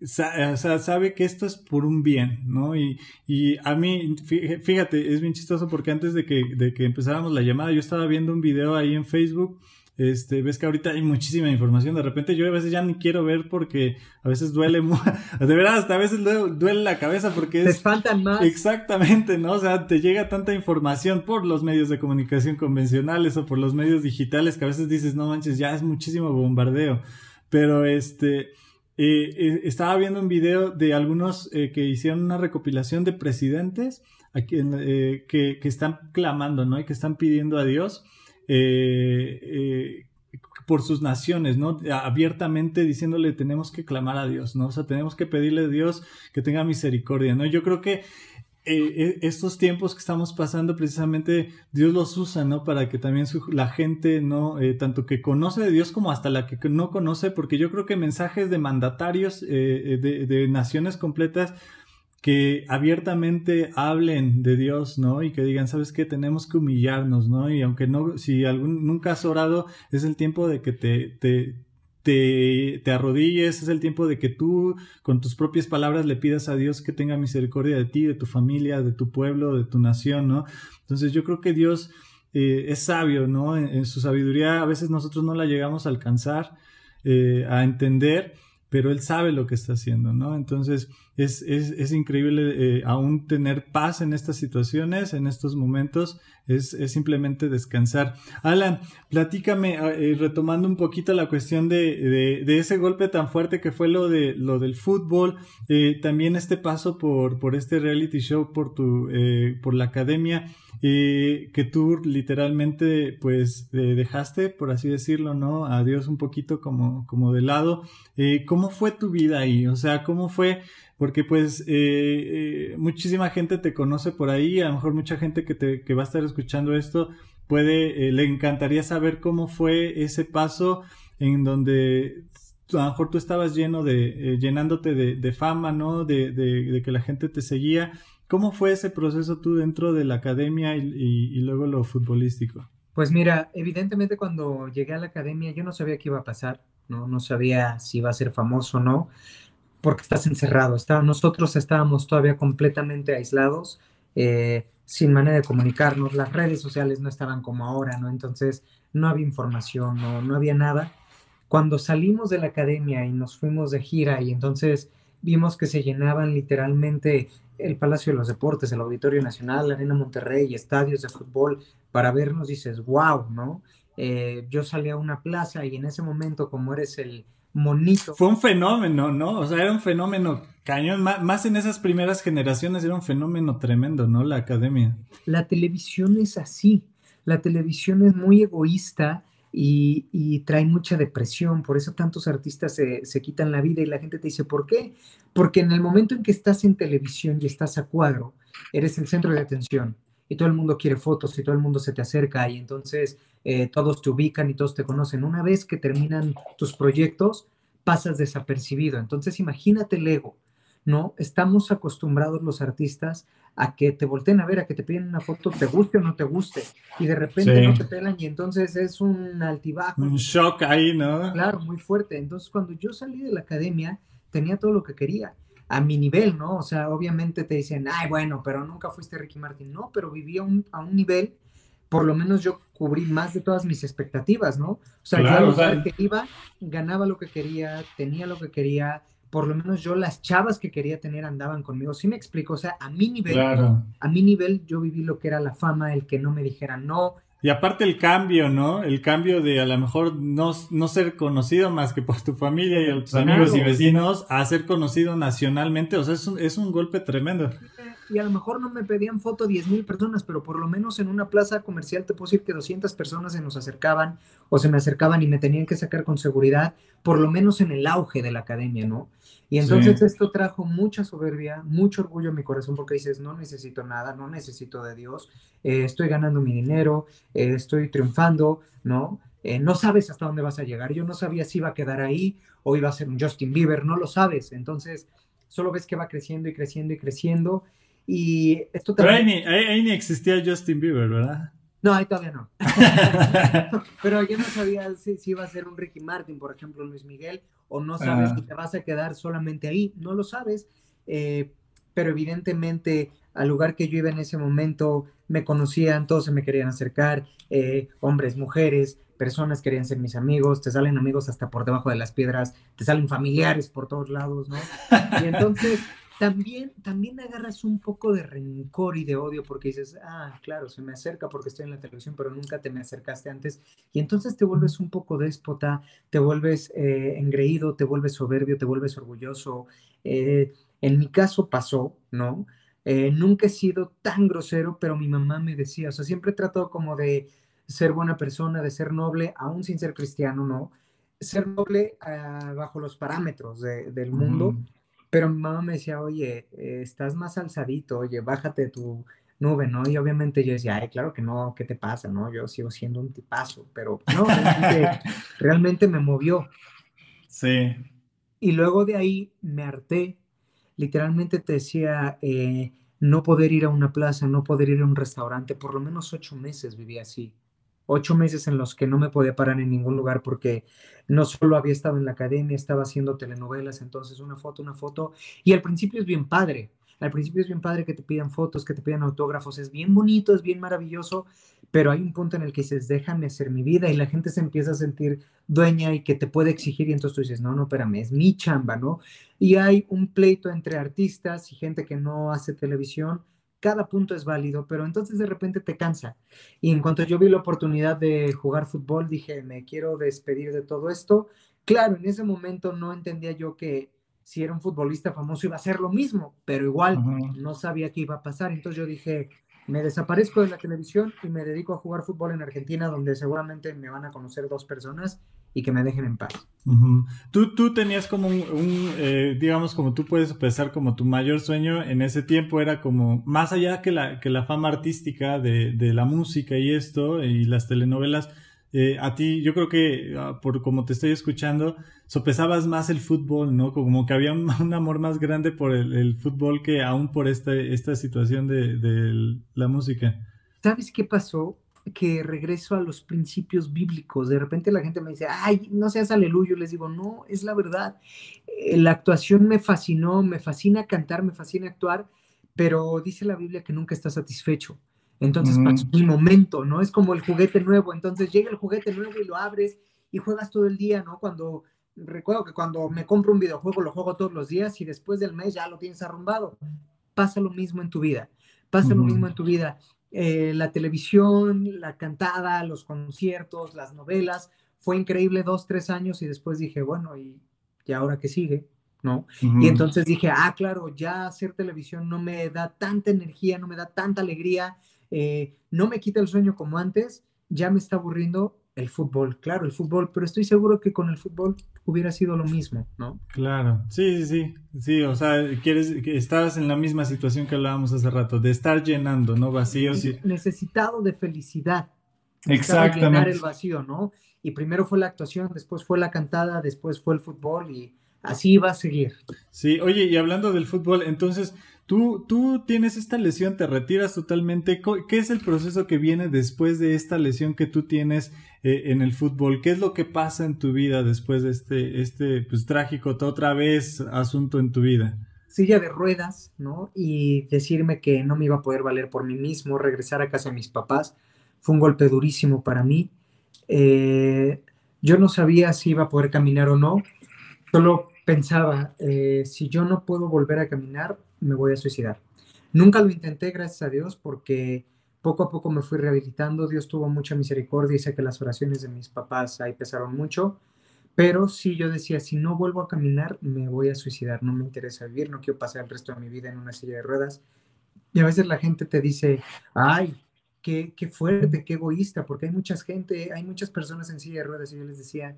o sea, sabe que esto es por un bien, ¿no? Y, y a mí, fíjate, es bien chistoso porque antes de que, de que empezáramos la llamada, yo estaba viendo un video ahí en Facebook este, ves que ahorita hay muchísima información. De repente yo a veces ya ni quiero ver porque a veces duele, de verdad, hasta a veces duele la cabeza porque es... Te más. Exactamente, ¿no? O sea, te llega tanta información por los medios de comunicación convencionales o por los medios digitales que a veces dices, no manches, ya es muchísimo bombardeo. Pero este, eh, eh, estaba viendo un video de algunos eh, que hicieron una recopilación de presidentes aquí, que, que están clamando, ¿no? Y que están pidiendo a Dios eh, eh, por sus naciones, ¿no? Abiertamente diciéndole tenemos que clamar a Dios, ¿no? O sea, tenemos que pedirle a Dios que tenga misericordia, ¿no? Yo creo que eh, estos tiempos que estamos pasando, precisamente Dios los usa, ¿no? Para que también la gente, ¿no? tanto que conoce de Dios como hasta la que no conoce, porque yo creo que mensajes de mandatarios de, naciones completas que abiertamente hablen de Dios, ¿no? Y que digan, ¿sabes qué? Tenemos que humillarnos, ¿no? Y aunque no, si algún, nunca has orado, es el tiempo de que te, te, te, te, arrodilles, es el tiempo de que tú con tus propias palabras le pidas a Dios que tenga misericordia de ti, de tu familia, de tu pueblo, de tu nación, ¿no? Entonces yo creo que Dios eh, es sabio, ¿no? En, su sabiduría a veces nosotros no la llegamos a alcanzar, eh, a entender, pero Él sabe lo que está haciendo, ¿no? Entonces es, es, es increíble eh, aún tener paz en estas situaciones, en estos momentos, es, es simplemente descansar. Alan, platícame, ah, eh, retomando un poquito la cuestión de, de, ese golpe tan fuerte que fue lo, de, lo del fútbol, eh, también este paso por, por este reality show, por, tu, por la academia. Que tú literalmente pues dejaste, por así decirlo, ¿no? A Dios un poquito como, como de lado. ¿Cómo fue tu vida ahí? O sea, ¿cómo fue porque pues eh, eh, muchísima gente te conoce por ahí, a lo mejor mucha gente que, te, que va a estar escuchando esto puede, eh, le encantaría saber cómo fue ese paso en donde a lo mejor tú estabas lleno de, llenándote de, fama, ¿no? De, de, que la gente te seguía. ¿Cómo fue ese proceso tú dentro de la academia y, luego lo futbolístico? Pues mira, evidentemente cuando llegué a la academia yo no sabía qué iba a pasar, ¿no? No sabía si iba a ser famoso o no porque estás encerrado. nosotros estábamos todavía completamente aislados, eh, sin manera de comunicarnos, las redes sociales no estaban como ahora, ¿no? Entonces no había información, no, no había nada. Cuando salimos de la academia y nos fuimos de gira y entonces vimos que se llenaban literalmente el Palacio de los Deportes, el Auditorio Nacional, la Arena Monterrey, estadios de fútbol para vernos, dices, wow, ¿no? Eh, yo salí a una plaza y en ese momento, como eres el, monito. Fue un fenómeno, ¿no? O sea, era un fenómeno cañón. Más en esas primeras generaciones era un fenómeno tremendo, ¿no? La academia. La televisión es así. La televisión es muy egoísta y, trae mucha depresión. Por eso tantos artistas se, se, quitan la vida y la gente te dice, ¿por qué? Porque en el momento en que estás en televisión y estás a cuadro, eres el centro de atención y todo el mundo quiere fotos y todo el mundo se te acerca y entonces eh, todos te ubican y todos te conocen. Una vez que terminan tus proyectos, pasas desapercibido. Entonces imagínate el ego, ¿no? Estamos acostumbrados los artistas a que te volteen a ver, a que te piden una foto, te guste o no te guste, y de repente no te pelan y entonces es un altibajo. Un shock ahí, ¿no? Claro, muy fuerte. Entonces cuando yo salí de la academia, tenía todo lo que quería a mi nivel, ¿no? O sea, obviamente te dicen, ay, bueno, pero nunca fuiste Ricky Martin. No, pero vivía a un nivel, por lo menos yo cubrí más de todas mis expectativas, ¿no? O sea, yo que iba, ganaba lo que quería, tenía lo que quería, por lo menos yo las chavas que quería tener andaban conmigo. Sí me explico, o sea, a mi nivel, a mi nivel yo viví lo que era la fama, el que no me dijeran no, y aparte el cambio, ¿no? El cambio de a lo mejor no, no ser conocido más que por tu familia y tus amigos y vecinos a ser conocido nacionalmente, o sea, es un, es un golpe tremendo. Y a lo mejor no me pedían foto 10 mil personas, pero por lo menos en una plaza comercial te puedo decir que 200 personas se nos acercaban o se me acercaban y me tenían que sacar con seguridad, por lo menos en el auge de la academia, ¿no? Y entonces esto trajo mucha soberbia, mucho orgullo en mi corazón porque dices, no necesito nada, no necesito de Dios, eh, estoy ganando mi dinero, eh, estoy triunfando, ¿no? Eh, no sabes hasta dónde vas a llegar. Yo no sabía si iba a quedar ahí o iba a ser un Justin Bieber, no lo sabes. Entonces, solo ves que va creciendo y creciendo y creciendo. Y esto también... Pero ahí ni, existía Justin Bieber, ¿verdad? No, ahí todavía no. Pero yo no sabía si, iba a ser un Ricky Martin, por ejemplo, Luis Miguel, o no sabes si te vas a quedar solamente ahí, no lo sabes. pero evidentemente al lugar que yo iba en ese momento, me conocían, todos se me querían acercar, eh, hombres, mujeres, personas querían ser mis amigos, te salen amigos hasta por debajo de las piedras, te salen familiares por todos lados, ¿no? Y entonces también, también agarras un poco de rencor y de odio porque dices, ah, claro, se me acerca porque estoy en la televisión, pero nunca te me acercaste antes. Y entonces te vuelves un poco déspota, te vuelves eh, engreído, te vuelves soberbio, te vuelves orgulloso. Eh, en mi caso pasó, ¿no? Eh, nunca he sido tan grosero, pero mi mamá me decía, o sea, siempre he tratado como de ser buena persona, de ser noble, aún sin ser cristiano, ¿no? Ser noble ah, bajo los parámetros del mundo, pero mi mamá me decía, oye, eh, estás más alzadito, oye, bájate tu nube, ¿no? Y obviamente yo decía, ay, claro que no, ¿qué te pasa, no? Yo sigo siendo un tipazo, pero no, realmente, realmente me movió. Sí. Y luego de ahí me harté literalmente te decía, eh, no poder ir a una plaza, no poder ir a un restaurante, por lo menos ocho meses viví así. Ocho meses en los que no me podía parar en ningún lugar porque no solo había estado en la academia, estaba haciendo telenovelas, entonces una foto, una foto. Y al principio es bien padre, al principio es bien padre que te pidan fotos, que te pidan autógrafos, es bien bonito, es bien maravilloso, pero hay un punto en el que dices, déjame hacer mi vida y la gente se empieza a sentir dueña y que te puede exigir y entonces tú dices, no, no, espérame, es mi chamba, ¿no? Y hay un pleito entre artistas y gente que no hace televisión, cada punto es válido, pero entonces de repente te cansa. Y en cuanto yo vi la oportunidad de jugar fútbol, dije, me quiero despedir de todo esto. Claro, en ese momento no entendía yo que si era un futbolista famoso iba a ser lo mismo, pero igual no sabía qué iba a pasar. Entonces yo dije, me desaparezco de la televisión y me dedico a jugar fútbol en Argentina, donde seguramente me van a conocer dos personas y que me dejen en paz. tú, tú tenías como un, eh, digamos, como tú puedes pensar como tu mayor sueño en ese tiempo era como, más allá que la, que la fama artística de, de la música y esto, y las telenovelas, eh, a ti, yo creo que ah, por como te estoy escuchando, sopesabas más el fútbol, ¿no? Como que había un, amor más grande por el, fútbol que aún por esta, esta situación de, la música. ¿Sabes qué pasó? Que regreso a los principios bíblicos. De repente la gente me dice, ay, no seas aleluyo. Les digo, no, es la verdad. Eh, la actuación me fascinó, me fascina cantar, me fascina actuar, pero dice la Biblia que nunca está satisfecho. Entonces pasó mi momento, ¿no? Es como el juguete nuevo. Entonces llega el juguete nuevo y lo abres y juegas todo el día, ¿no? Cuando recuerdo que cuando me compro un videojuego lo juego todos los días y después del mes ya lo tienes arrumbado. Pasa lo mismo en tu vida. Pasa lo mismo en tu vida. Eh, la televisión, la cantada, los conciertos, las novelas. Fue increíble dos, tres años y después dije, bueno, ¿y, ¿y ahora qué sigue? ¿no? Y entonces dije, ah, claro, ya hacer televisión no me da tanta energía, no me da tanta alegría, eh, no me quita el sueño como antes, ya me está aburriendo el fútbol, claro, el fútbol, pero estoy seguro que con el fútbol hubiera sido lo mismo, ¿no? Claro, sí, sí, sí, sí, o sea, quieres que estabas en la misma situación que hablábamos hace rato, de estar llenando, ¿no? Vacíos y... Necesitado de felicidad. Exactamente. Llenar el vacío, ¿no? Y primero fue la actuación, después fue la cantada, después fue el fútbol y así va a seguir. Sí, oye, y hablando del fútbol, entonces, Tú, tú tienes esta lesión, te retiras totalmente. ¿Qué es el proceso que viene después de esta lesión que tú tienes eh, en el fútbol? ¿Qué es lo que pasa en tu vida después de este, este pues, trágico, otra vez, asunto en tu vida? Silla de ruedas, ¿no? Y decirme que no me iba a poder valer por mí mismo, regresar a casa de mis papás, fue un golpe durísimo para mí. Eh, yo no sabía si iba a poder caminar o no, solo pensaba, eh, si yo no puedo volver a caminar, me voy a suicidar. Nunca lo intenté, gracias a Dios, porque poco a poco me fui rehabilitando. Dios tuvo mucha misericordia y sé que las oraciones de mis papás ahí pesaron mucho. Pero sí, yo decía, si no vuelvo a caminar, me voy a suicidar. No me interesa vivir, no quiero pasar el resto de mi vida en una silla de ruedas. Y a veces la gente te dice, ay, qué, qué fuerte, qué egoísta, porque hay mucha gente, hay muchas personas en silla de ruedas. Y yo les decía,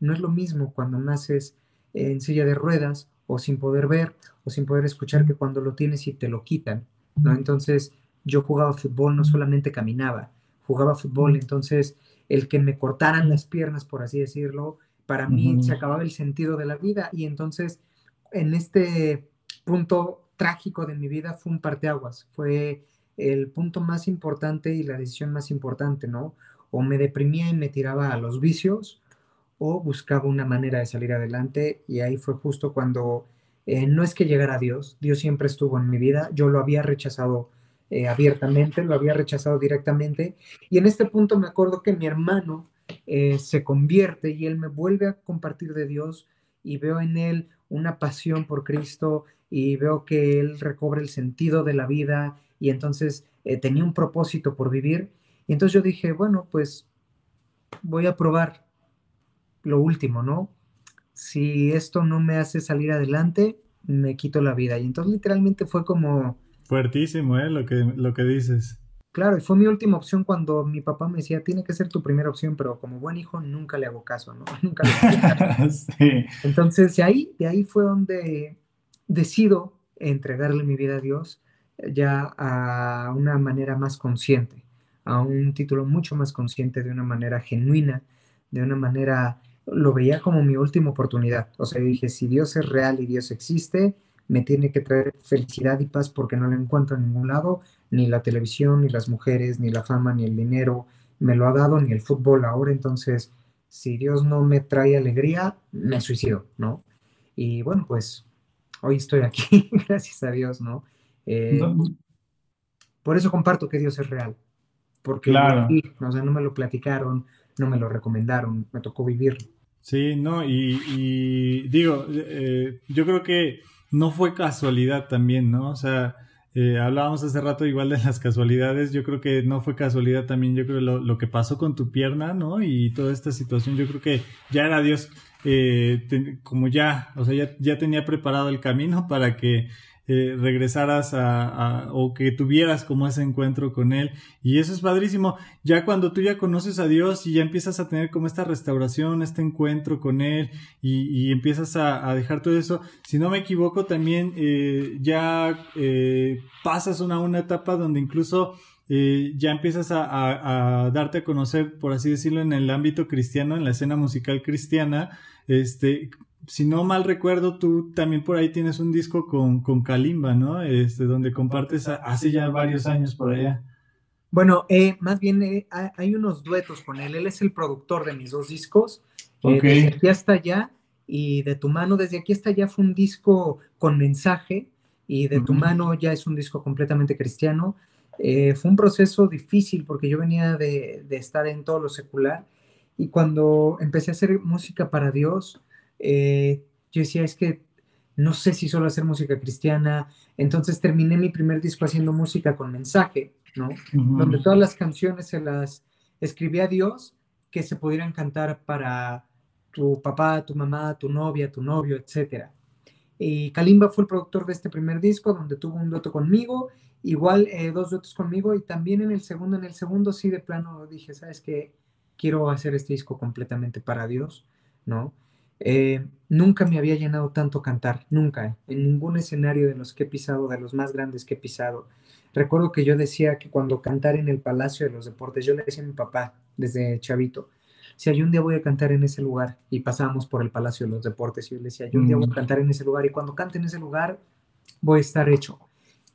no es lo mismo cuando naces en silla de ruedas o sin poder ver o sin poder escuchar que cuando lo tienes y te lo quitan, ¿no? Entonces yo jugaba fútbol, no solamente caminaba, jugaba fútbol, entonces el que me cortaran las piernas, por así decirlo, para mí se acababa el sentido de la vida. Y entonces en este punto trágico de mi vida fue un parteaguas, fue el punto más importante y la decisión más importante, ¿no? O me deprimía y me tiraba a los vicios o buscaba una manera de salir adelante. Y ahí fue justo cuando eh, no es que llegara a Dios, Dios siempre estuvo en mi vida, yo lo había rechazado eh, abiertamente, lo había rechazado directamente y en este punto me acuerdo que mi hermano eh, se convierte y él me vuelve a compartir de Dios y veo en él una pasión por Cristo y veo que él recobra el sentido de la vida y entonces tenía un propósito por vivir y entonces yo dije, bueno, pues voy a probar, lo último, ¿no? Si esto no me hace salir adelante, me quito la vida. Y entonces literalmente fue como... Fuertísimo, ¿eh? Lo que, lo que dices. Claro, y fue mi última opción cuando mi papá me decía, tiene que ser tu primera opción, pero como buen hijo nunca le hago caso, ¿no? Nunca le sí. Entonces, de ahí, de ahí fue donde decido entregarle mi vida a Dios ya a una manera más consciente, a un título mucho más consciente, de una manera genuina, de una manera lo veía como mi última oportunidad. O sea, dije, si Dios es real y Dios existe, me tiene que traer felicidad y paz porque no la encuentro en ningún lado, ni la televisión, ni las mujeres, ni la fama, ni el dinero me lo ha dado, ni el fútbol ahora, entonces si Dios no me trae alegría, me suicido, ¿no? Y bueno, pues hoy estoy aquí, gracias a Dios, ¿no? Eh, por eso comparto que Dios es real, porque claro. o sea, no me lo platicaron, no me lo recomendaron, me tocó vivirlo. Sí, no, y, digo, eh, yo creo que no fue casualidad también, ¿no? O sea, eh, hablábamos hace rato igual de las casualidades, yo creo que no fue casualidad también, yo creo lo, lo que pasó con tu pierna, ¿no? Y toda esta situación, yo creo que ya era Dios, eh, como ya, o sea, ya, ya tenía preparado el camino para que eh, regresaras a, o que tuvieras como ese encuentro con Él. Y eso es padrísimo. Ya cuando tú ya conoces a Dios y ya empiezas a tener como esta restauración, este encuentro con Él y, empiezas a, dejar todo eso, si no me equivoco, también eh, ya eh, pasas una, una etapa donde incluso ya empiezas a, a, darte a conocer, por así decirlo, en el ámbito cristiano, en la escena musical cristiana, este, si no mal recuerdo, tú también por ahí tienes un disco con, con Kalimba, ¿no? Este, donde compartes hace ya varios años por allá. Bueno, eh, más bien eh, hay unos duetos con él. Él es el productor de mis dos discos. Eh, desde aquí hasta allá y de tu mano, desde aquí hasta allá fue un disco con mensaje y de tu mano ya es un disco completamente cristiano. fue un proceso difícil porque yo venía de, de estar en todo lo secular y cuando empecé a hacer música para Dios, eh, yo decía, es que no sé si solo hacer música cristiana. Entonces terminé mi primer disco haciendo música con mensaje, ¿no? Donde todas las canciones se las escribí a Dios que se pudieran cantar para tu papá, tu mamá, tu novia, tu novio, etc. Y Kalimba fue el productor de este primer disco, donde tuvo un dueto conmigo, igual eh, dos duetos conmigo, y también en el segundo, en el segundo sí de plano dije, ¿sabes qué? Quiero hacer este disco completamente para Dios, ¿no? Eh, nunca me había llenado tanto cantar, nunca, en ningún escenario de los que he pisado, de los más grandes que he pisado. Recuerdo que yo decía que cuando cantar en el Palacio de los Deportes, yo le decía a mi papá desde chavito, si hay un día voy a cantar en ese lugar, y pasábamos por el Palacio de los Deportes, y yo le decía, yo un día voy a mm. cantar en ese lugar, y cuando cante en ese lugar, voy a estar hecho.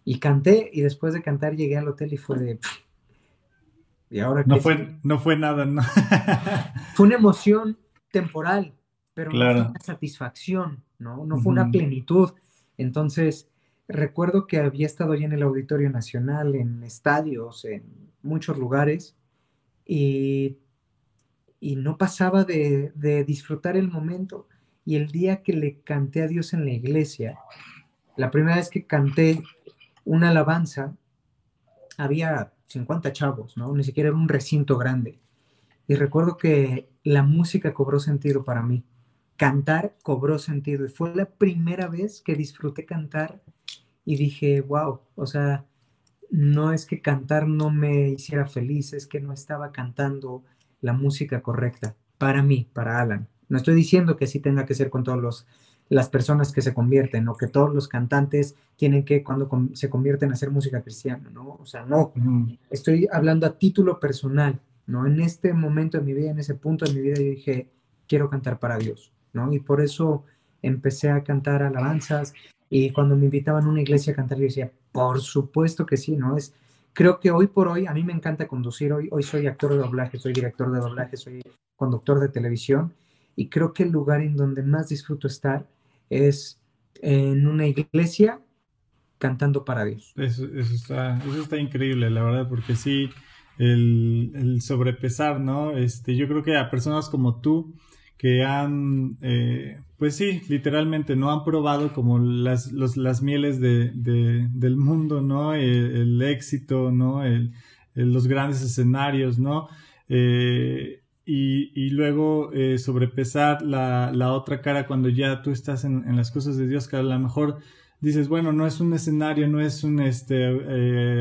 Y canté, y después de cantar llegué al hotel y fue de... ¿Y ahora no fue, no fue nada, no. fue una emoción temporal, pero no fue una satisfacción, ¿no? No fue una plenitud. Entonces, recuerdo que había estado ya en el Auditorio Nacional, en estadios, en muchos lugares, y, y no pasaba de, de, disfrutar el momento. Y el día que le canté a Dios en la iglesia, la primera vez que canté una alabanza, había 50 chavos, ¿no? Ni siquiera era un recinto grande. Y recuerdo que la música cobró sentido para mí cantar cobró sentido y fue la primera vez que disfruté cantar y dije, wow, o sea, no es que cantar no me hiciera feliz, es que no estaba cantando la música correcta para mí, para Alan. No estoy diciendo que así tenga que ser con todas las personas que se convierten o que todos los cantantes tienen que cuando se convierten a hacer música cristiana, ¿no? O sea, no, estoy hablando a título personal, ¿no? En este momento de mi vida, en ese punto de mi vida, yo dije, quiero cantar para Dios. Y por eso empecé a cantar alabanzas y cuando me invitaban a una iglesia a cantar, yo decía, por supuesto que sí, ¿no? Es, creo que hoy por hoy, a mí me encanta conducir, hoy, hoy soy actor de doblaje, soy director de doblaje, soy conductor de televisión y creo que el lugar en donde más disfruto estar es en una iglesia cantando para Dios. Eso, está, eso está increíble, la verdad, porque sí, el, el, sobrepesar, ¿no? Este, yo creo que a personas como tú, que han, eh, pues sí, literalmente no han probado como las, las mieles de, del mundo, ¿no? El, éxito, ¿no? El, los grandes escenarios, ¿no? Eh, y, luego eh, sobrepesar la, la, otra cara cuando ya tú estás en, en, las cosas de Dios, que a lo mejor dices, bueno, no es un escenario, no es un este,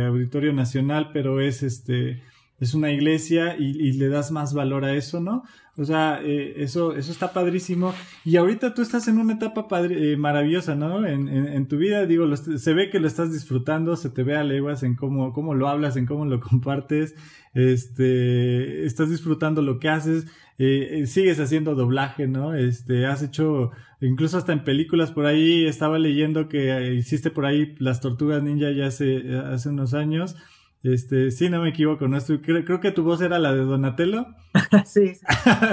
auditorio nacional, pero es este es una iglesia y, le das más valor a eso, ¿no? O sea, eh, eso, eso está padrísimo. Y ahorita tú estás en una etapa eh, maravillosa, ¿no? En, en, tu vida, digo, se ve que lo estás disfrutando, se te ve a leguas en cómo, cómo lo hablas, en cómo lo compartes, este, estás disfrutando lo que haces, eh, sigues haciendo doblaje, ¿no? Este, has hecho, incluso hasta en películas por ahí, estaba leyendo que hiciste por ahí las tortugas ninja ya hace, hace unos años. Este, sí, no me equivoco, ¿no? Creo, creo que tu voz era la de Donatello. sí.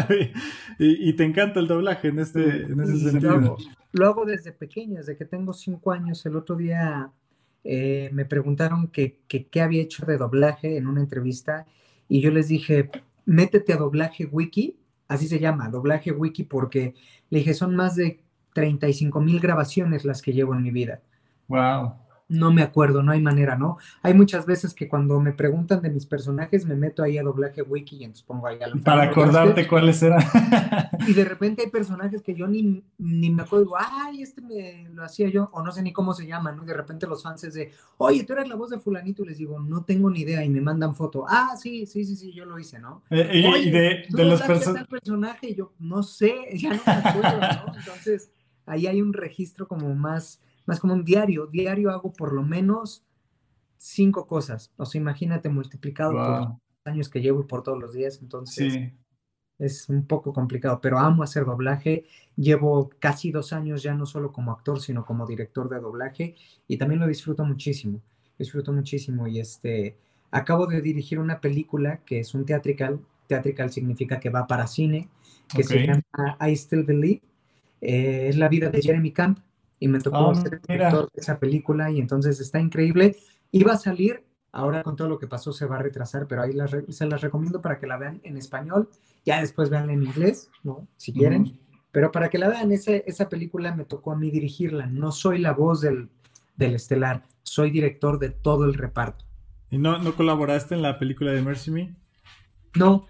y, te encanta el doblaje en este, en ese sentido. Lo hago, desde pequeño, desde que tengo cinco años. El otro día eh, me preguntaron qué que, había hecho de doblaje en una entrevista y yo les dije, métete a doblaje wiki, así se llama, doblaje wiki, porque le dije, son más de 35 mil grabaciones las que llevo en mi vida. Wow no me acuerdo, no hay manera, ¿no? Hay muchas veces que cuando me preguntan de mis personajes me meto ahí a doblaje wiki y entonces pongo ahí a Para acordarte cuáles eran. y de repente hay personajes que yo ni, ni me acuerdo, ay, este me lo hacía yo, o no sé ni cómo se llama, ¿no? Y de repente los fans es de, oye, tú eres la voz de fulanito, y les digo, no tengo ni idea, y me mandan foto, ah, sí, sí, sí, sí, yo lo hice, ¿no? Eh, y de, de los personajes. personaje? yo, no sé, ya no me acuerdo, ¿no? Entonces, ahí hay un registro como más más como un diario. Diario hago por lo menos cinco cosas. O sea, imagínate multiplicado por los años que llevo y por todos los días. Entonces, es un poco complicado, pero amo hacer doblaje. Llevo casi dos años ya no solo como actor, sino como director de doblaje y también lo disfruto muchísimo. Disfruto muchísimo y este, acabo de dirigir una película que es un teatrical. Teatrical significa que va para cine, que se llama I Still Believe. Eh, es la vida de Jeremy Camp y me tocó ah, ser director de esa película y entonces está increíble. Iba a salir, ahora con todo lo que pasó se va a retrasar, pero ahí se las recomiendo para que la vean en español, ya después vean en inglés, ¿no? Si quieren. Pero para que la vean, ese, esa película me tocó a mí dirigirla. No soy la voz del, del estelar, soy director de todo el reparto. ¿Y no, no colaboraste en la película de Mercy Me? No.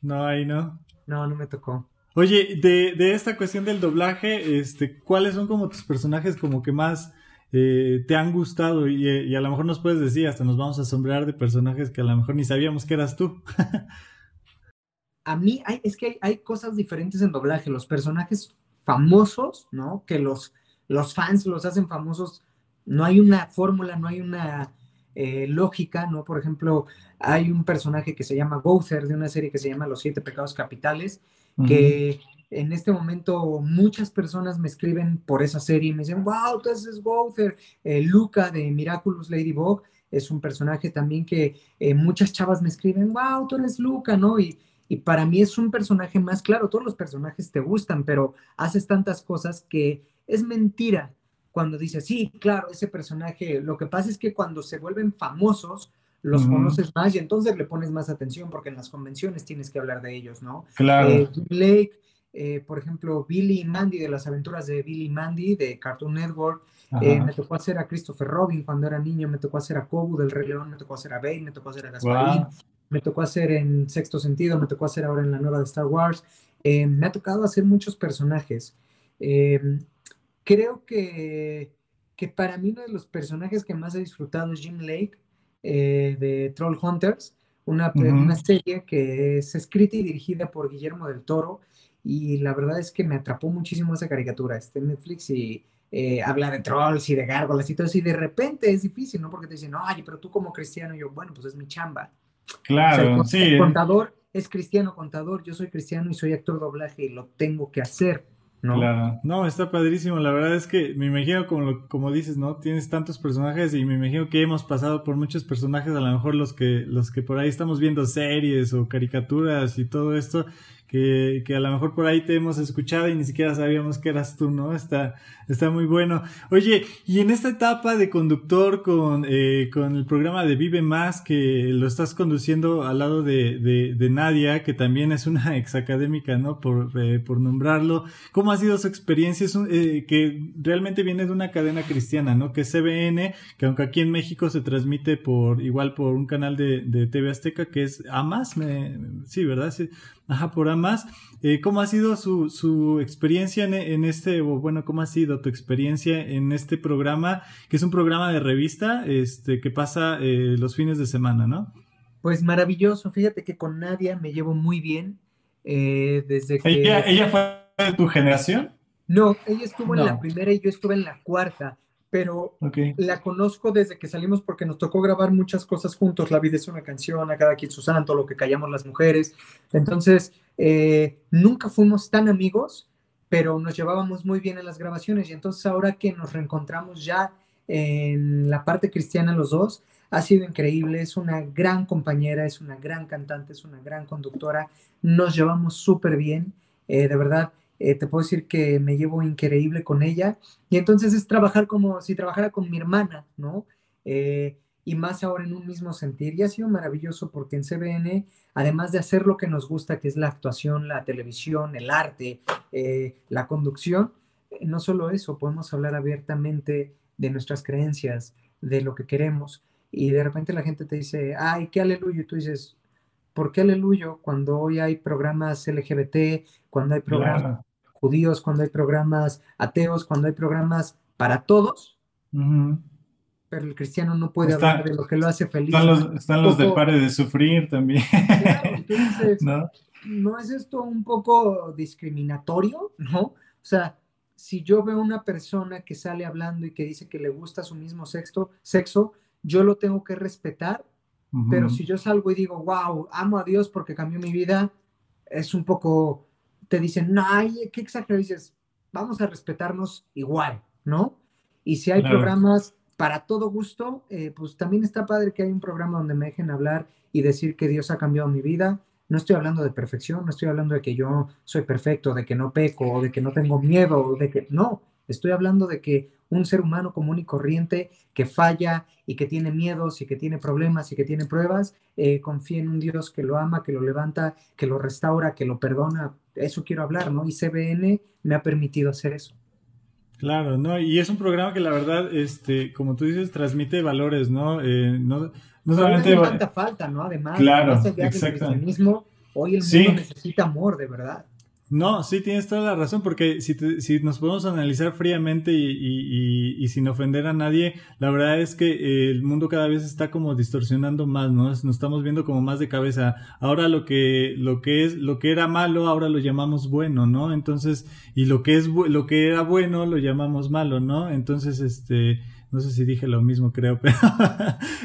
No, ahí no. No, no me tocó. Oye, de, de esta cuestión del doblaje, este, ¿cuáles son como tus personajes como que más eh, te han gustado? Y, a lo mejor nos puedes decir, hasta nos vamos a asombrar de personajes que a lo mejor ni sabíamos que eras tú. a mí hay, es que hay, cosas diferentes en doblaje. Los personajes famosos, ¿no? Que los, los fans los hacen famosos. No hay una fórmula, no hay una eh, lógica, ¿no? Por ejemplo, hay un personaje que se llama Gother de una serie que se llama Los Siete Pecados Capitales que en este momento muchas personas me escriben por esa serie y me dicen, wow, tú eres Wouter. Eh, Luca de Miraculous Ladybug es un personaje también que eh, muchas chavas me escriben, wow, tú eres Luca, ¿no? Y, y para mí es un personaje más claro, todos los personajes te gustan, pero haces tantas cosas que es mentira cuando dices, sí, claro, ese personaje, lo que pasa es que cuando se vuelven famosos, los conoces más y entonces le pones más atención porque en las convenciones tienes que hablar de ellos, ¿no? Claro. Eh, Blake, eh, por ejemplo, Billy y Mandy de las aventuras de Billy y Mandy de Cartoon Network. Eh, me tocó hacer a Christopher Robin cuando era niño, me tocó hacer a Kobu del Rey León, me tocó hacer a Bane, me tocó hacer a Gasparín, me tocó hacer en Sexto Sentido, me tocó hacer ahora en la nueva de Star Wars. me ha tocado hacer muchos personajes. creo que, que para mí uno de los personajes que más he disfrutado es Jim Lake eh, de Troll Hunters, una, una, serie que es escrita y dirigida por Guillermo del Toro y la verdad es que me atrapó muchísimo esa caricatura. Está en Netflix y eh, habla de trolls y de gárgolas y todo eso y de repente es difícil, ¿no? Porque te dicen, ay, pero tú como cristiano, y yo, bueno, pues es mi chamba. Claro, sí. El contador es cristiano contador, yo soy cristiano y soy actor doblaje y lo tengo que hacer. ¿No? Claro, no, está padrísimo. La verdad es que me imagino, como, como dices, ¿no? Tienes tantos personajes y me imagino que hemos pasado por muchos personajes, a lo mejor los que, los que por ahí estamos viendo series o caricaturas y todo esto, que, que, a lo mejor por ahí te hemos escuchado y ni siquiera sabíamos que eras tú, ¿no? Está, está muy bueno. Oye, y en esta etapa de conductor con, eh, con el programa de Vive Más, que lo estás conduciendo al lado de, de, de Nadia, que también es una exacadémica, ¿no? Por, eh, por nombrarlo. ¿Cómo ha sido su experiencia? Es eh, que realmente viene de una cadena cristiana, ¿no? Que es CBN, que aunque aquí en México se transmite por, igual por un canal de, de TV Azteca, que es AMAS, me, sí, ¿verdad? Sí Ajá, por más. Eh, ¿Cómo ha sido su, su experiencia en, este, o bueno, cómo ha sido tu experiencia en este programa, que es un programa de revista, este, que pasa eh, los fines de semana, ¿no? Pues maravilloso, fíjate que con Nadia me llevo muy bien eh, desde que... ¿Ella, ¿Ella fue de tu generación? No, ella estuvo en la primera y yo estuve en la cuarta, pero la conozco desde que salimos porque nos tocó grabar muchas cosas juntos. La vida es una canción, a cada quien su santo, lo que callamos las mujeres. Entonces, eh, nunca fuimos tan amigos, pero nos llevábamos muy bien en las grabaciones. Y entonces ahora que nos reencontramos ya en la parte cristiana los dos, ha sido increíble, es una gran compañera, es una gran cantante, es una gran conductora, nos llevamos súper bien, eh, de verdad, eh, te puedo decir que me llevo increíble con ella, y entonces es trabajar como si trabajara con mi hermana, ¿no? Eh, y más ahora en un mismo sentir, y ha sido maravilloso porque en CBN, además de hacer lo que nos gusta, que es la actuación, la televisión, el arte, la conducción, no solo eso, podemos hablar abiertamente de nuestras creencias, de lo que queremos, y de repente la gente te dice, ay, qué aleluya, y tú dices, ¿por qué aleluya cuando hoy hay programas LGBT, cuando hay programas judíos, cuando hay programas ateos, cuando hay programas para todos? Pero el cristiano no puede hablar de lo que lo hace feliz. Están los, de pare de sufrir también. ¿No? ¿No es esto un poco discriminatorio? ¿No? O sea, si yo veo una persona que sale hablando y que dice que le gusta su mismo sexo, sexo yo lo tengo que respetar, pero si yo salgo y digo, wow, amo a Dios porque cambió mi vida, es un poco, te dicen, no, qué exagerado, dices, vamos a respetarnos igual, ¿no? Y si hay programas para todo gusto, eh, pues también está padre que hay un programa donde me dejen hablar y decir que Dios ha cambiado mi vida. No estoy hablando de perfección, no estoy hablando de que yo soy perfecto, de que no peco, de que no tengo miedo, de que no, estoy hablando de que un ser humano común y corriente que falla y que tiene miedos y que tiene problemas y que tiene pruebas, eh, confía en un Dios que lo ama, que lo levanta, que lo restaura, que lo perdona. Eso quiero hablar, ¿no? Y CBN me ha permitido hacer eso. Claro, ¿no? Y es un programa que la verdad, este, como tú dices, transmite valores, ¿no? Eh, no, no solamente... tanta falta, ¿no? Además, claro, exacto. hoy el mundo necesita amor, de verdad. No, sí, tienes toda la razón, porque si, si nos podemos analizar fríamente y, sin ofender a nadie, la verdad es que eh, el mundo cada vez está como distorsionando más, ¿no? Nos estamos viendo como más de cabeza. Ahora lo que, lo que es, lo que era malo, ahora lo llamamos bueno, ¿no? Entonces, y lo que es, lo que era bueno, lo llamamos malo, ¿no? Entonces, este, no sé si dije lo mismo, creo, pero,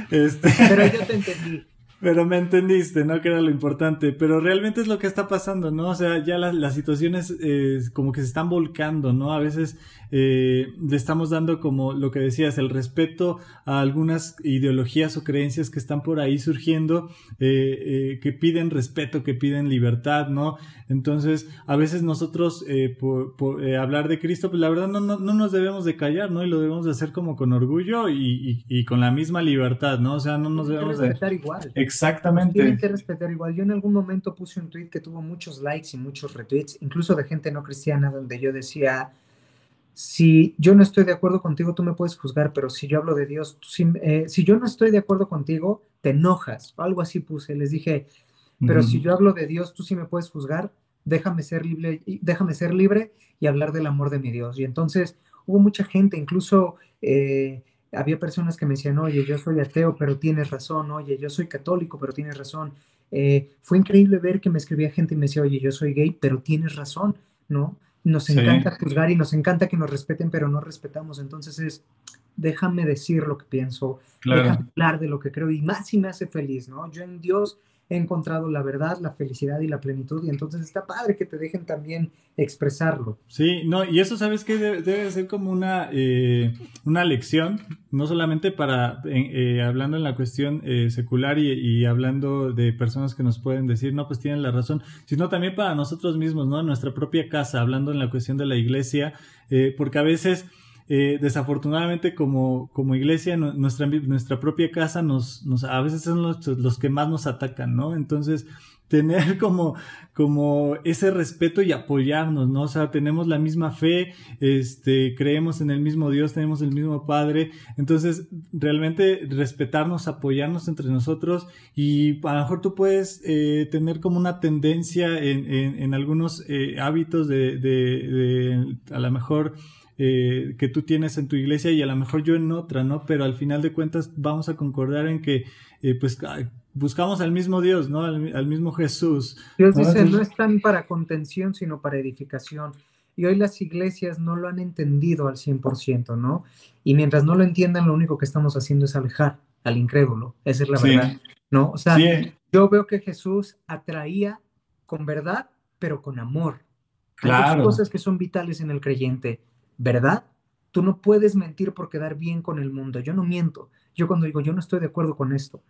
este. Pero yo te entendí. Pero me entendiste, ¿no? Que era lo importante. Pero realmente es lo que está pasando, ¿no? O sea, ya las, las situaciones eh, como que se están volcando, ¿no? A veces eh, le estamos dando como lo que decías, el respeto a algunas ideologías o creencias que están por ahí surgiendo, eh, eh que piden respeto, que piden libertad, ¿no? Entonces, a veces nosotros, eh, por, por hablar de Cristo, pues la verdad no, no, no, nos debemos de callar, ¿no? Y lo debemos de hacer como con orgullo y, y, y con la misma libertad, ¿no? O sea, no nos debemos de... igual. Exactamente. Tienen que respetar igual. Yo en algún momento puse un tweet que tuvo muchos likes y muchos retweets, incluso de gente no cristiana, donde yo decía, si yo no estoy de acuerdo contigo, tú me puedes juzgar, pero si yo hablo de Dios, eh, si, yo no estoy de acuerdo contigo, te enojas. Algo así puse. Les dije, pero si yo hablo de Dios, tú sí me puedes juzgar, déjame ser libre, déjame ser libre y hablar del amor de mi Dios. Y entonces hubo mucha gente, incluso eh, había personas que me decían, oye, yo soy ateo, pero tienes razón, oye, yo soy católico, pero tienes razón. Eh, fue increíble ver que me escribía gente y me decía, oye, yo soy gay, pero tienes razón, ¿no? Nos encanta juzgar y nos encanta que nos respeten, pero no respetamos. Entonces es, déjame decir lo que pienso, déjame hablar de lo que creo y más si me hace feliz, ¿no? Yo en Dios he encontrado la verdad, la felicidad y la plenitud y entonces está padre que te dejen también expresarlo. Sí, no, y eso sabes que debe, ser como una, eh, una lección, no solamente para, eh, hablando en la cuestión eh, secular y, hablando de personas que nos pueden decir, no, pues tienen la razón, sino también para nosotros mismos, ¿no? En nuestra propia casa, hablando en la cuestión de la iglesia, porque a veces eh, desafortunadamente como, como iglesia, nuestra, nuestra propia casa nos, nos, a veces son los, los que más nos atacan, ¿no? Entonces, tener como, como ese respeto y apoyarnos, ¿no? O sea, tenemos la misma fe, este, creemos en el mismo Dios, tenemos el mismo Padre, entonces realmente respetarnos, apoyarnos entre nosotros y a lo mejor tú puedes eh, tener como una tendencia en, en, en algunos eh, hábitos de, de, de, a lo mejor eh, que tú tienes en tu iglesia y a lo mejor yo en otra, ¿no? Pero al final de cuentas vamos a concordar en que, eh, pues, buscamos al mismo Dios, ¿no? Al, mismo Jesús. Dios dice, no están para contención, sino para edificación. Y hoy las iglesias no lo han entendido al 100%, ¿no? Y mientras no lo entiendan, lo único que estamos haciendo es alejar al incrédulo. Esa es la verdad, ¿no? O sea, yo veo que Jesús atraía con verdad, pero con amor. Claro. Hay cosas que son vitales en el creyente. ¿Verdad? Tú no puedes mentir por quedar bien con el mundo. Yo no miento. Yo cuando digo, yo no estoy de acuerdo con esto.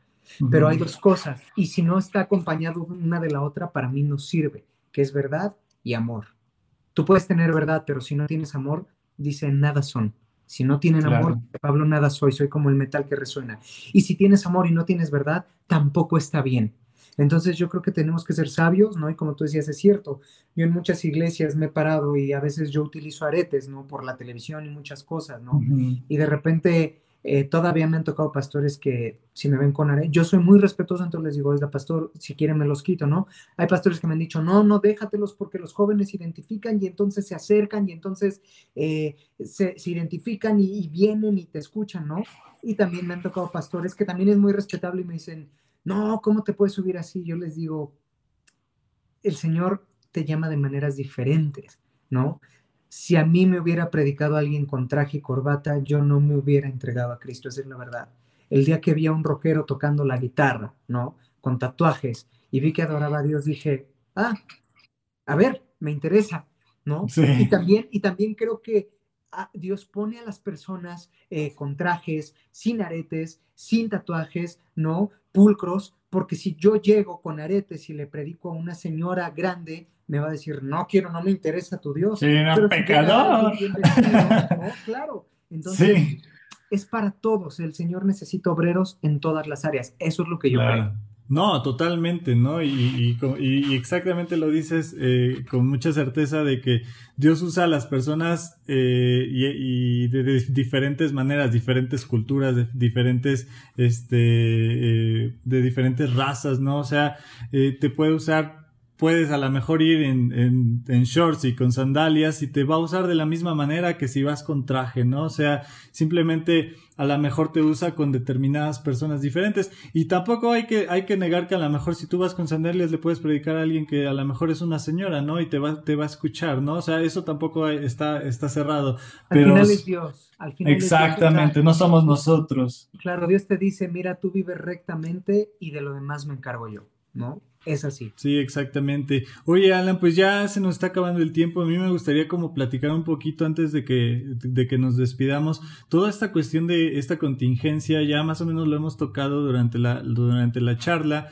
Pero hay dos cosas. Y si no está acompañado una de la otra, para mí no sirve, que es verdad y amor. Tú puedes tener verdad, pero si no tienes amor, dice, nada son. Si no tienen amor, Pablo, nada soy, soy como el metal que resuena. Y si tienes amor y no tienes verdad, tampoco está bien. Entonces yo creo que tenemos que ser sabios, ¿no? Y como tú decías, es cierto, yo en muchas iglesias me he parado y a veces yo utilizo aretes, ¿no? Por la televisión y muchas cosas, ¿no? Y de repente eh, todavía me han tocado pastores que si me ven con aretes, yo soy muy respetuoso, entonces les digo, oiga, pastor, si quieren me los quito, ¿no? Hay pastores que me han dicho, no, no, déjatelos porque los jóvenes se identifican y entonces se acercan y entonces eh, se, identifican y vienen y te escuchan, ¿no? Y también me han tocado pastores que también es muy respetable y me dicen, no, ¿cómo te puedes subir así? Yo les digo, el Señor te llama de maneras diferentes, ¿no? Si a mí me hubiera predicado alguien con traje y corbata, yo no me hubiera entregado a Cristo, esa es la verdad. El día que vi a un rockero tocando la guitarra, ¿no? Con tatuajes, y vi que adoraba a Dios, dije, ah, a ver, me interesa, ¿no? Y, también, y también creo que ah, Dios pone a las personas eh, con trajes, sin aretes, sin tatuajes, ¿no? Pulcros, porque si yo llego con aretes y le predico a una señora grande, me va a decir, no quiero, no me interesa tu Dios. Sí, no, pecador. claro. Entonces, es para todos. El Señor necesita obreros en todas las áreas. Eso es lo que yo creo. No, totalmente, ¿no? Y, y, exactamente lo dices eh, con mucha certeza de que Dios usa a las personas eh, y, de, diferentes maneras, diferentes culturas, de diferentes, este, eh, de diferentes razas, ¿no? O sea, te puede usar puedes a lo mejor ir en, en, shorts y con sandalias y te va a usar de la misma manera que si vas con traje, ¿no? O sea, simplemente a lo mejor te usa con determinadas personas diferentes y tampoco hay que, hay que negar que a lo mejor si tú vas con sandalias le puedes predicar a alguien que a lo mejor es una señora, ¿no? Y te va, te va a escuchar, ¿no? O sea, eso tampoco está, está cerrado. Al final es Dios. Al final exactamente, no somos nosotros. Claro, Dios te dice, mira, tú vives rectamente y de lo demás me encargo yo, ¿no? Es así. Sí, exactamente. Oye, Alan, pues ya se nos está acabando el tiempo. A mí me gustaría como platicar un poquito antes de que, de que nos despidamos. Toda esta cuestión de esta contingencia ya más o menos lo hemos tocado durante la, durante la charla,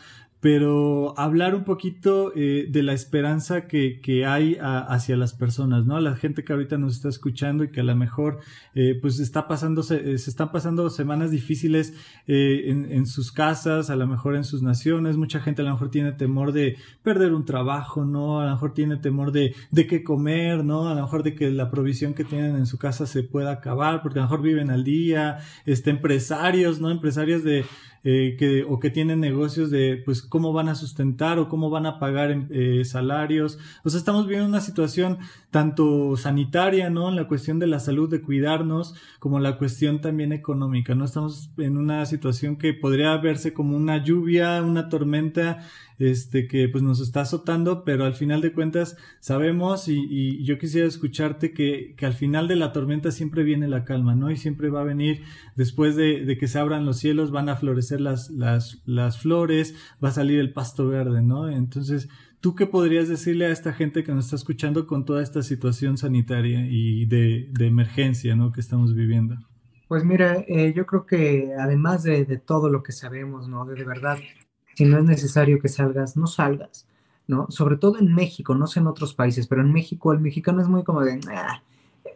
pero hablar un poquito eh, de la esperanza que, hay hacia las personas, ¿no? La gente que ahorita nos está escuchando y que a lo mejor eh, pues está pasando, eh, se, están pasando semanas difíciles en, en, sus casas, a lo mejor en sus naciones, mucha gente a lo mejor tiene temor de perder un trabajo, ¿no? A lo mejor tiene temor de, de qué comer, ¿no? A lo mejor de que la provisión que tienen en su casa se pueda acabar, porque a lo mejor viven al día, este, empresarios, ¿no? Empresarios de que, o que tienen negocios de pues cómo van a sustentar o cómo van a pagar eh, salarios. O sea, estamos viendo una situación tanto sanitaria, ¿no? En la cuestión de la salud, de cuidarnos, como la cuestión también económica, ¿no? Estamos en una situación que podría verse como una lluvia, una tormenta este, que pues nos está azotando, pero al final de cuentas sabemos y, yo quisiera escucharte que, que, al final de la tormenta siempre viene la calma, ¿no? Y siempre va a venir, después de, que se abran los cielos, van a florecer las, las, las flores, va a salir el pasto verde, ¿no? Entonces, ¿tú qué podrías decirle a esta gente que nos está escuchando con toda esta situación sanitaria y de, de emergencia, ¿no? Que estamos viviendo. Pues mira, eh, yo creo que además de, de, todo lo que sabemos, ¿no? De, de verdad si no es necesario que salgas, no salgas, ¿no? Sobre todo en México, no sé en otros países, pero en México el mexicano es muy como de, ah,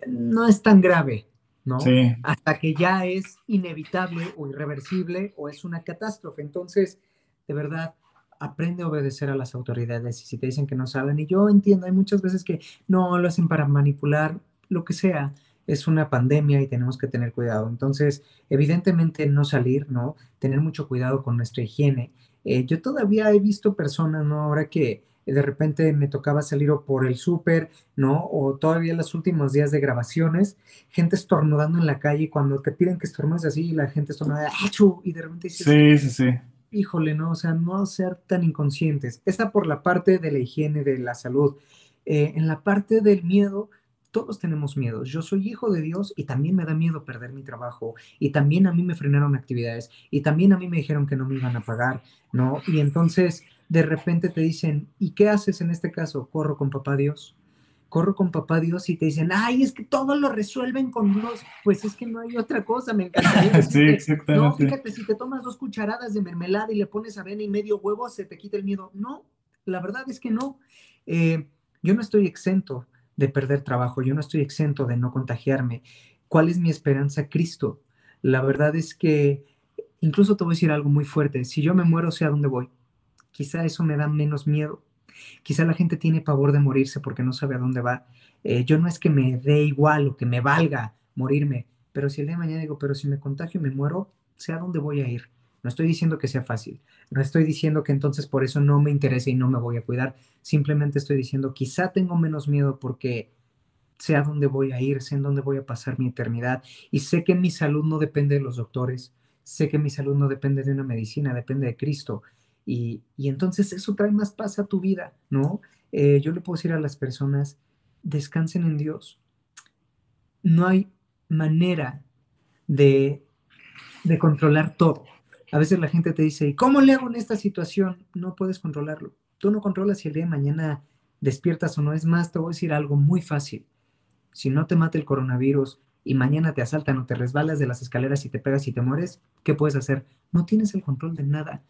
no es tan grave, ¿no? Sí. Hasta que ya es inevitable o irreversible o es una catástrofe. Entonces, de verdad, aprende a obedecer a las autoridades y si te dicen que no saben, y yo entiendo, hay muchas veces que no lo hacen para manipular, lo que sea, es una pandemia y tenemos que tener cuidado. Entonces, evidentemente no salir, ¿no? Tener mucho cuidado con nuestra higiene eh, yo todavía he visto personas, ¿no? Ahora que de repente me tocaba salir o por el súper, ¿no? O todavía en los últimos días de grabaciones, gente estornudando en la calle cuando te piden que estornudes así y la gente estornuda, ¡achu! Y de repente dices, sí, sí, sí. Híjole, no, o sea, no ser tan inconscientes. Esta por la parte de la higiene, de la salud. Eh, en la parte del miedo, todos tenemos miedos. Yo soy hijo de Dios y también me da miedo perder mi trabajo. Y también a mí me frenaron actividades. Y también a mí me dijeron que no me iban a pagar, ¿no? Y entonces de repente te dicen, ¿y qué haces en este caso? Corro con papá Dios. Corro con papá Dios y te dicen, ay, es que todo lo resuelven con Dios. Pues es que no hay otra cosa, me encantaría. sí, exactamente. No, fíjate, si te tomas dos cucharadas de mermelada y le pones avena y medio huevo, se te quita el miedo. No, la verdad es que no. Eh, yo no estoy exento de perder trabajo, yo no estoy exento de no contagiarme. ¿Cuál es mi esperanza? Cristo. La verdad es que, incluso te voy a decir algo muy fuerte, si yo me muero, sé a dónde voy Quizá eso me da menos miedo. Quizá la gente tiene pavor de morirse porque no sabe a dónde va. Eh, yo no es que me dé igual o que me valga morirme, pero si el día de mañana digo, pero si me contagio y me muero, sé a dónde voy a ir. No estoy diciendo que sea fácil, no estoy diciendo que entonces por eso no me interese y no me voy a cuidar, simplemente estoy diciendo quizá tengo menos miedo porque sé a dónde voy a ir, sé en dónde voy a pasar mi eternidad y sé que mi salud no depende de los doctores, sé que mi salud no depende de una medicina, depende de Cristo y, entonces eso trae más paz a tu vida, ¿no? Eh, yo le puedo decir a las personas, descansen en Dios. No hay manera de, de controlar todo. A veces la gente te dice, ¿y cómo le hago en esta situación? No puedes controlarlo. Tú no controlas si el día de mañana despiertas o no. Es más, te voy a decir algo muy fácil. Si no te mata el coronavirus y mañana te asaltan o te resbalas de las escaleras y te pegas y te mueres, ¿qué puedes hacer? No tienes el control de nada.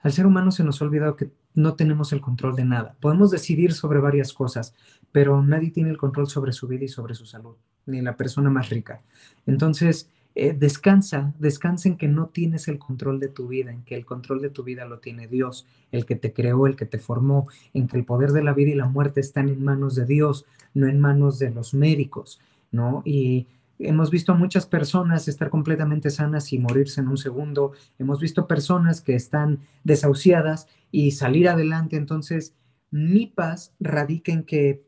Al ser humano se nos ha olvidado que no tenemos el control de nada. Podemos decidir sobre varias cosas, pero nadie tiene el control sobre su vida y sobre su salud, ni la persona más rica. Entonces, eh, descansa, descansa en que no tienes el control de tu vida, en que el control de tu vida lo tiene Dios, el que te creó, el que te formó, en que el poder de la vida y la muerte están en manos de Dios, no en manos de los médicos, ¿no? Y Hemos visto a muchas personas estar completamente sanas y morirse en un segundo. Hemos visto personas que están desahuciadas y salir adelante. Entonces, mi paz radica en que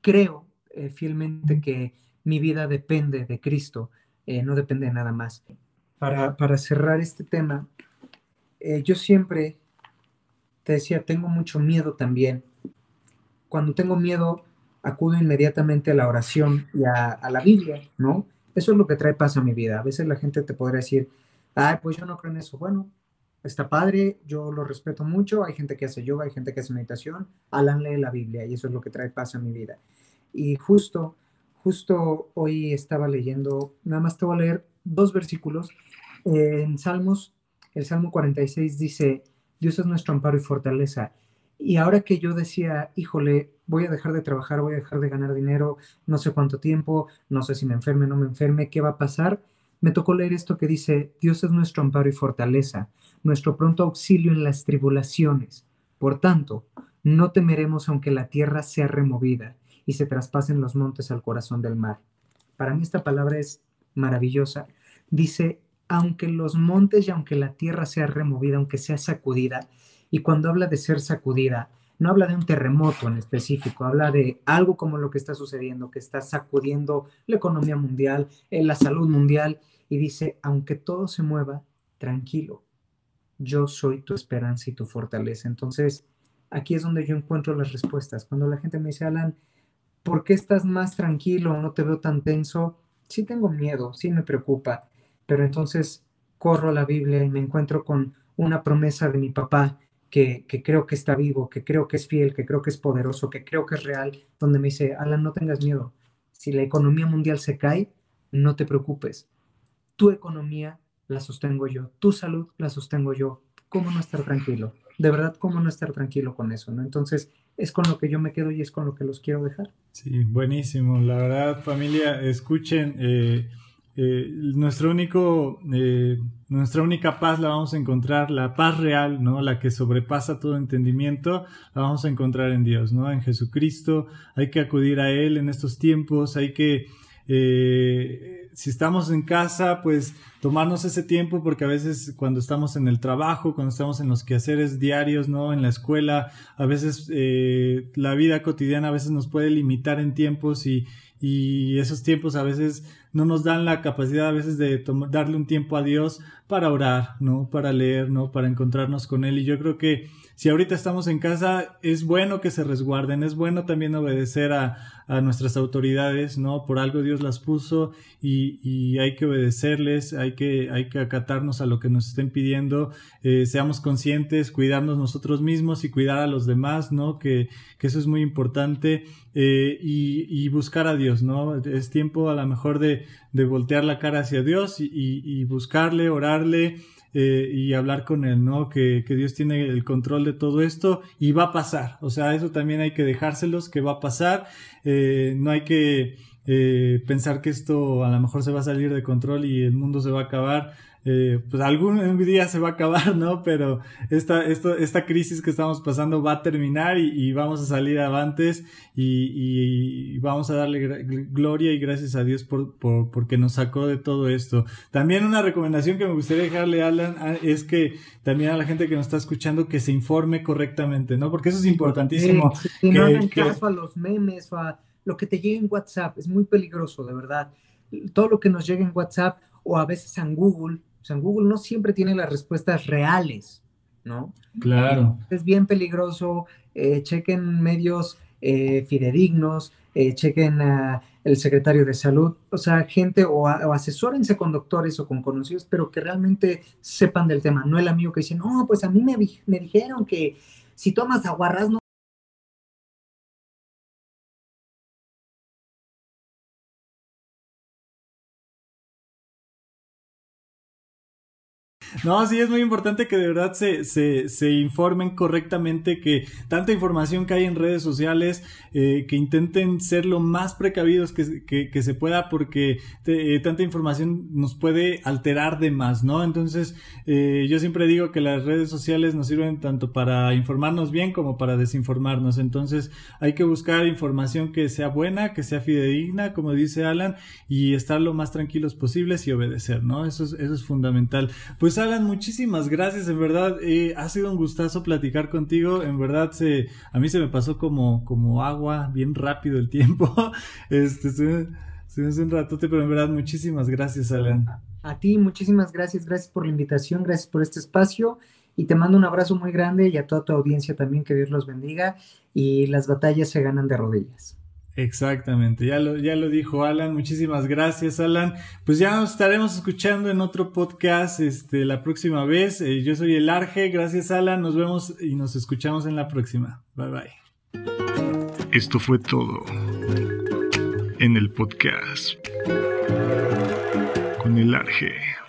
creo eh, fielmente que mi vida depende de Cristo, eh, no depende de nada más. Para, para cerrar este tema, eh, yo siempre te decía, tengo mucho miedo también. Cuando tengo miedo, acudo inmediatamente a la oración y a, la Biblia, ¿no? Eso es lo que trae paz a mi vida. A veces la gente te podría decir, ay, pues yo no creo en eso. Bueno, está padre, yo lo respeto mucho. Hay gente que hace yoga, hay gente que hace meditación. Alan lee la Biblia y eso es lo que trae paz a mi vida. Y justo, justo hoy estaba leyendo, nada más te voy a leer dos versículos. en Salmos, el Salmo 46 dice, Dios es nuestro amparo y fortaleza. Y ahora que yo decía, híjole, voy a dejar de trabajar, voy a dejar de ganar dinero, no sé cuánto tiempo, no sé si me enferme no me enferme, ¿qué va a pasar? Me tocó leer esto que dice, Dios es nuestro amparo y fortaleza, nuestro pronto auxilio en las tribulaciones. Por tanto, no temeremos aunque la tierra sea removida y se traspasen los montes al corazón del mar. Para mí esta palabra es maravillosa. Dice, aunque los montes y aunque la tierra sea removida, aunque sea sacudida, y cuando habla de ser sacudida, no habla de un terremoto en específico, habla de algo como lo que está sucediendo, que está sacudiendo la economía mundial, eh, la salud mundial, y dice, aunque todo se mueva, tranquilo, yo soy tu esperanza y tu fortaleza. Entonces, aquí es donde yo encuentro las respuestas. Cuando la gente me dice, Alan, ¿por qué estás más tranquilo? ¿No te veo tan tenso? Sí tengo miedo, sí me preocupa, pero entonces corro a la Biblia y me encuentro con una promesa de mi papá que, creo que está vivo, que creo que es fiel, que creo que es poderoso, que creo que es real, donde me dice, Alan, no tengas miedo. Si la economía mundial se cae, no te preocupes. Tu economía la sostengo yo, tu salud la sostengo yo. ¿Cómo no estar tranquilo? De verdad, ¿cómo no estar tranquilo con eso? ¿no? Entonces, es con lo que yo me quedo y es con lo que los quiero dejar. Sí, buenísimo. La verdad, familia, escuchen. Eh, eh, nuestro único, eh, nuestra única paz la vamos a encontrar, la paz real, ¿no? La que sobrepasa todo entendimiento, la vamos a encontrar en Dios, ¿no? En Jesucristo. Hay que acudir a Él en estos tiempos, hay que, si estamos en casa, pues tomarnos ese tiempo porque a veces cuando estamos en el trabajo, cuando estamos en los quehaceres diarios, ¿no? En la escuela, a veces eh, la vida cotidiana a veces nos puede limitar en tiempos y, y esos tiempos a veces no nos dan la capacidad a veces de darle un tiempo a Dios para orar, ¿no? Para leer, ¿no? Para encontrarnos con Él. Y yo creo que si ahorita estamos en casa, es bueno que se resguarden, es bueno también obedecer a, a nuestras autoridades, ¿no? Por algo Dios las puso y, y, hay que obedecerles, hay que, hay que acatarnos a lo que nos estén pidiendo, eh, seamos conscientes, cuidarnos nosotros mismos y cuidar a los demás, ¿no? Que, que eso es muy importante eh, y, y, buscar a Dios, ¿no? Es tiempo a lo mejor de, de voltear la cara hacia Dios y, buscarle, orarle, eh, y hablar con Él, ¿no? Que, que, Dios tiene el control de todo esto y va a pasar. O sea, eso también hay que dejárselos, que va a pasar. Eh, no hay que eh, pensar que esto a lo mejor se va a salir de control y el mundo se va a acabar eh, pues algún día se va a acabar, ¿no? Pero esta, esto, esta crisis que estamos pasando va a terminar y, vamos a salir avantes y, y, vamos a darle gloria y gracias a Dios por, por, porque nos sacó de todo esto. También una recomendación que me gustaría dejarle, Alan, es que también a la gente que nos está escuchando que se informe correctamente, ¿no? Porque eso es importantísimo. Sí, no hagan caso a los memes o a lo que te llegue en WhatsApp, es muy peligroso, de verdad. Todo lo que nos llegue en WhatsApp o a veces en Google, o sea, Google no siempre tiene las respuestas reales, ¿no? Claro. Es bien peligroso, eh, chequen medios eh, fidedignos, eh, chequen a el secretario de salud, o sea, gente o, asesórense con doctores o con conocidos, pero que realmente sepan del tema, no el amigo que dice, no, pues a mí me, me dijeron que si tomas aguarras no No, sí, es muy importante que de verdad se, se, se informen correctamente, que tanta información que hay en redes sociales, eh, que intenten ser lo más precavidos que, que, que se pueda, porque eh, tanta información nos puede alterar de más, ¿no? Entonces, eh, yo siempre digo que las redes sociales nos sirven tanto para informarnos bien como para desinformarnos. Entonces, hay que buscar información que sea buena, que sea fidedigna, como dice Alan, y estar lo más tranquilos posibles y obedecer, ¿no? Eso es, eso es fundamental. Pues Alan, muchísimas gracias, en verdad, eh, ha sido un gustazo platicar contigo, en verdad se, a mí se me pasó como, como agua, bien rápido el tiempo, este, se, me hace un ratote, pero en verdad muchísimas gracias, Alan. A ti, muchísimas gracias, gracias por la invitación, gracias por este espacio y te mando un abrazo muy grande y a toda tu audiencia también, que Dios los bendiga y las batallas se ganan de rodillas. Exactamente, ya lo, ya lo dijo Alan, muchísimas gracias Alan. Pues ya nos estaremos escuchando en otro podcast este, la próxima vez. Eh, yo soy el Arge, gracias Alan, nos vemos y nos escuchamos en la próxima. Bye bye. Esto fue todo en el podcast con el Arge.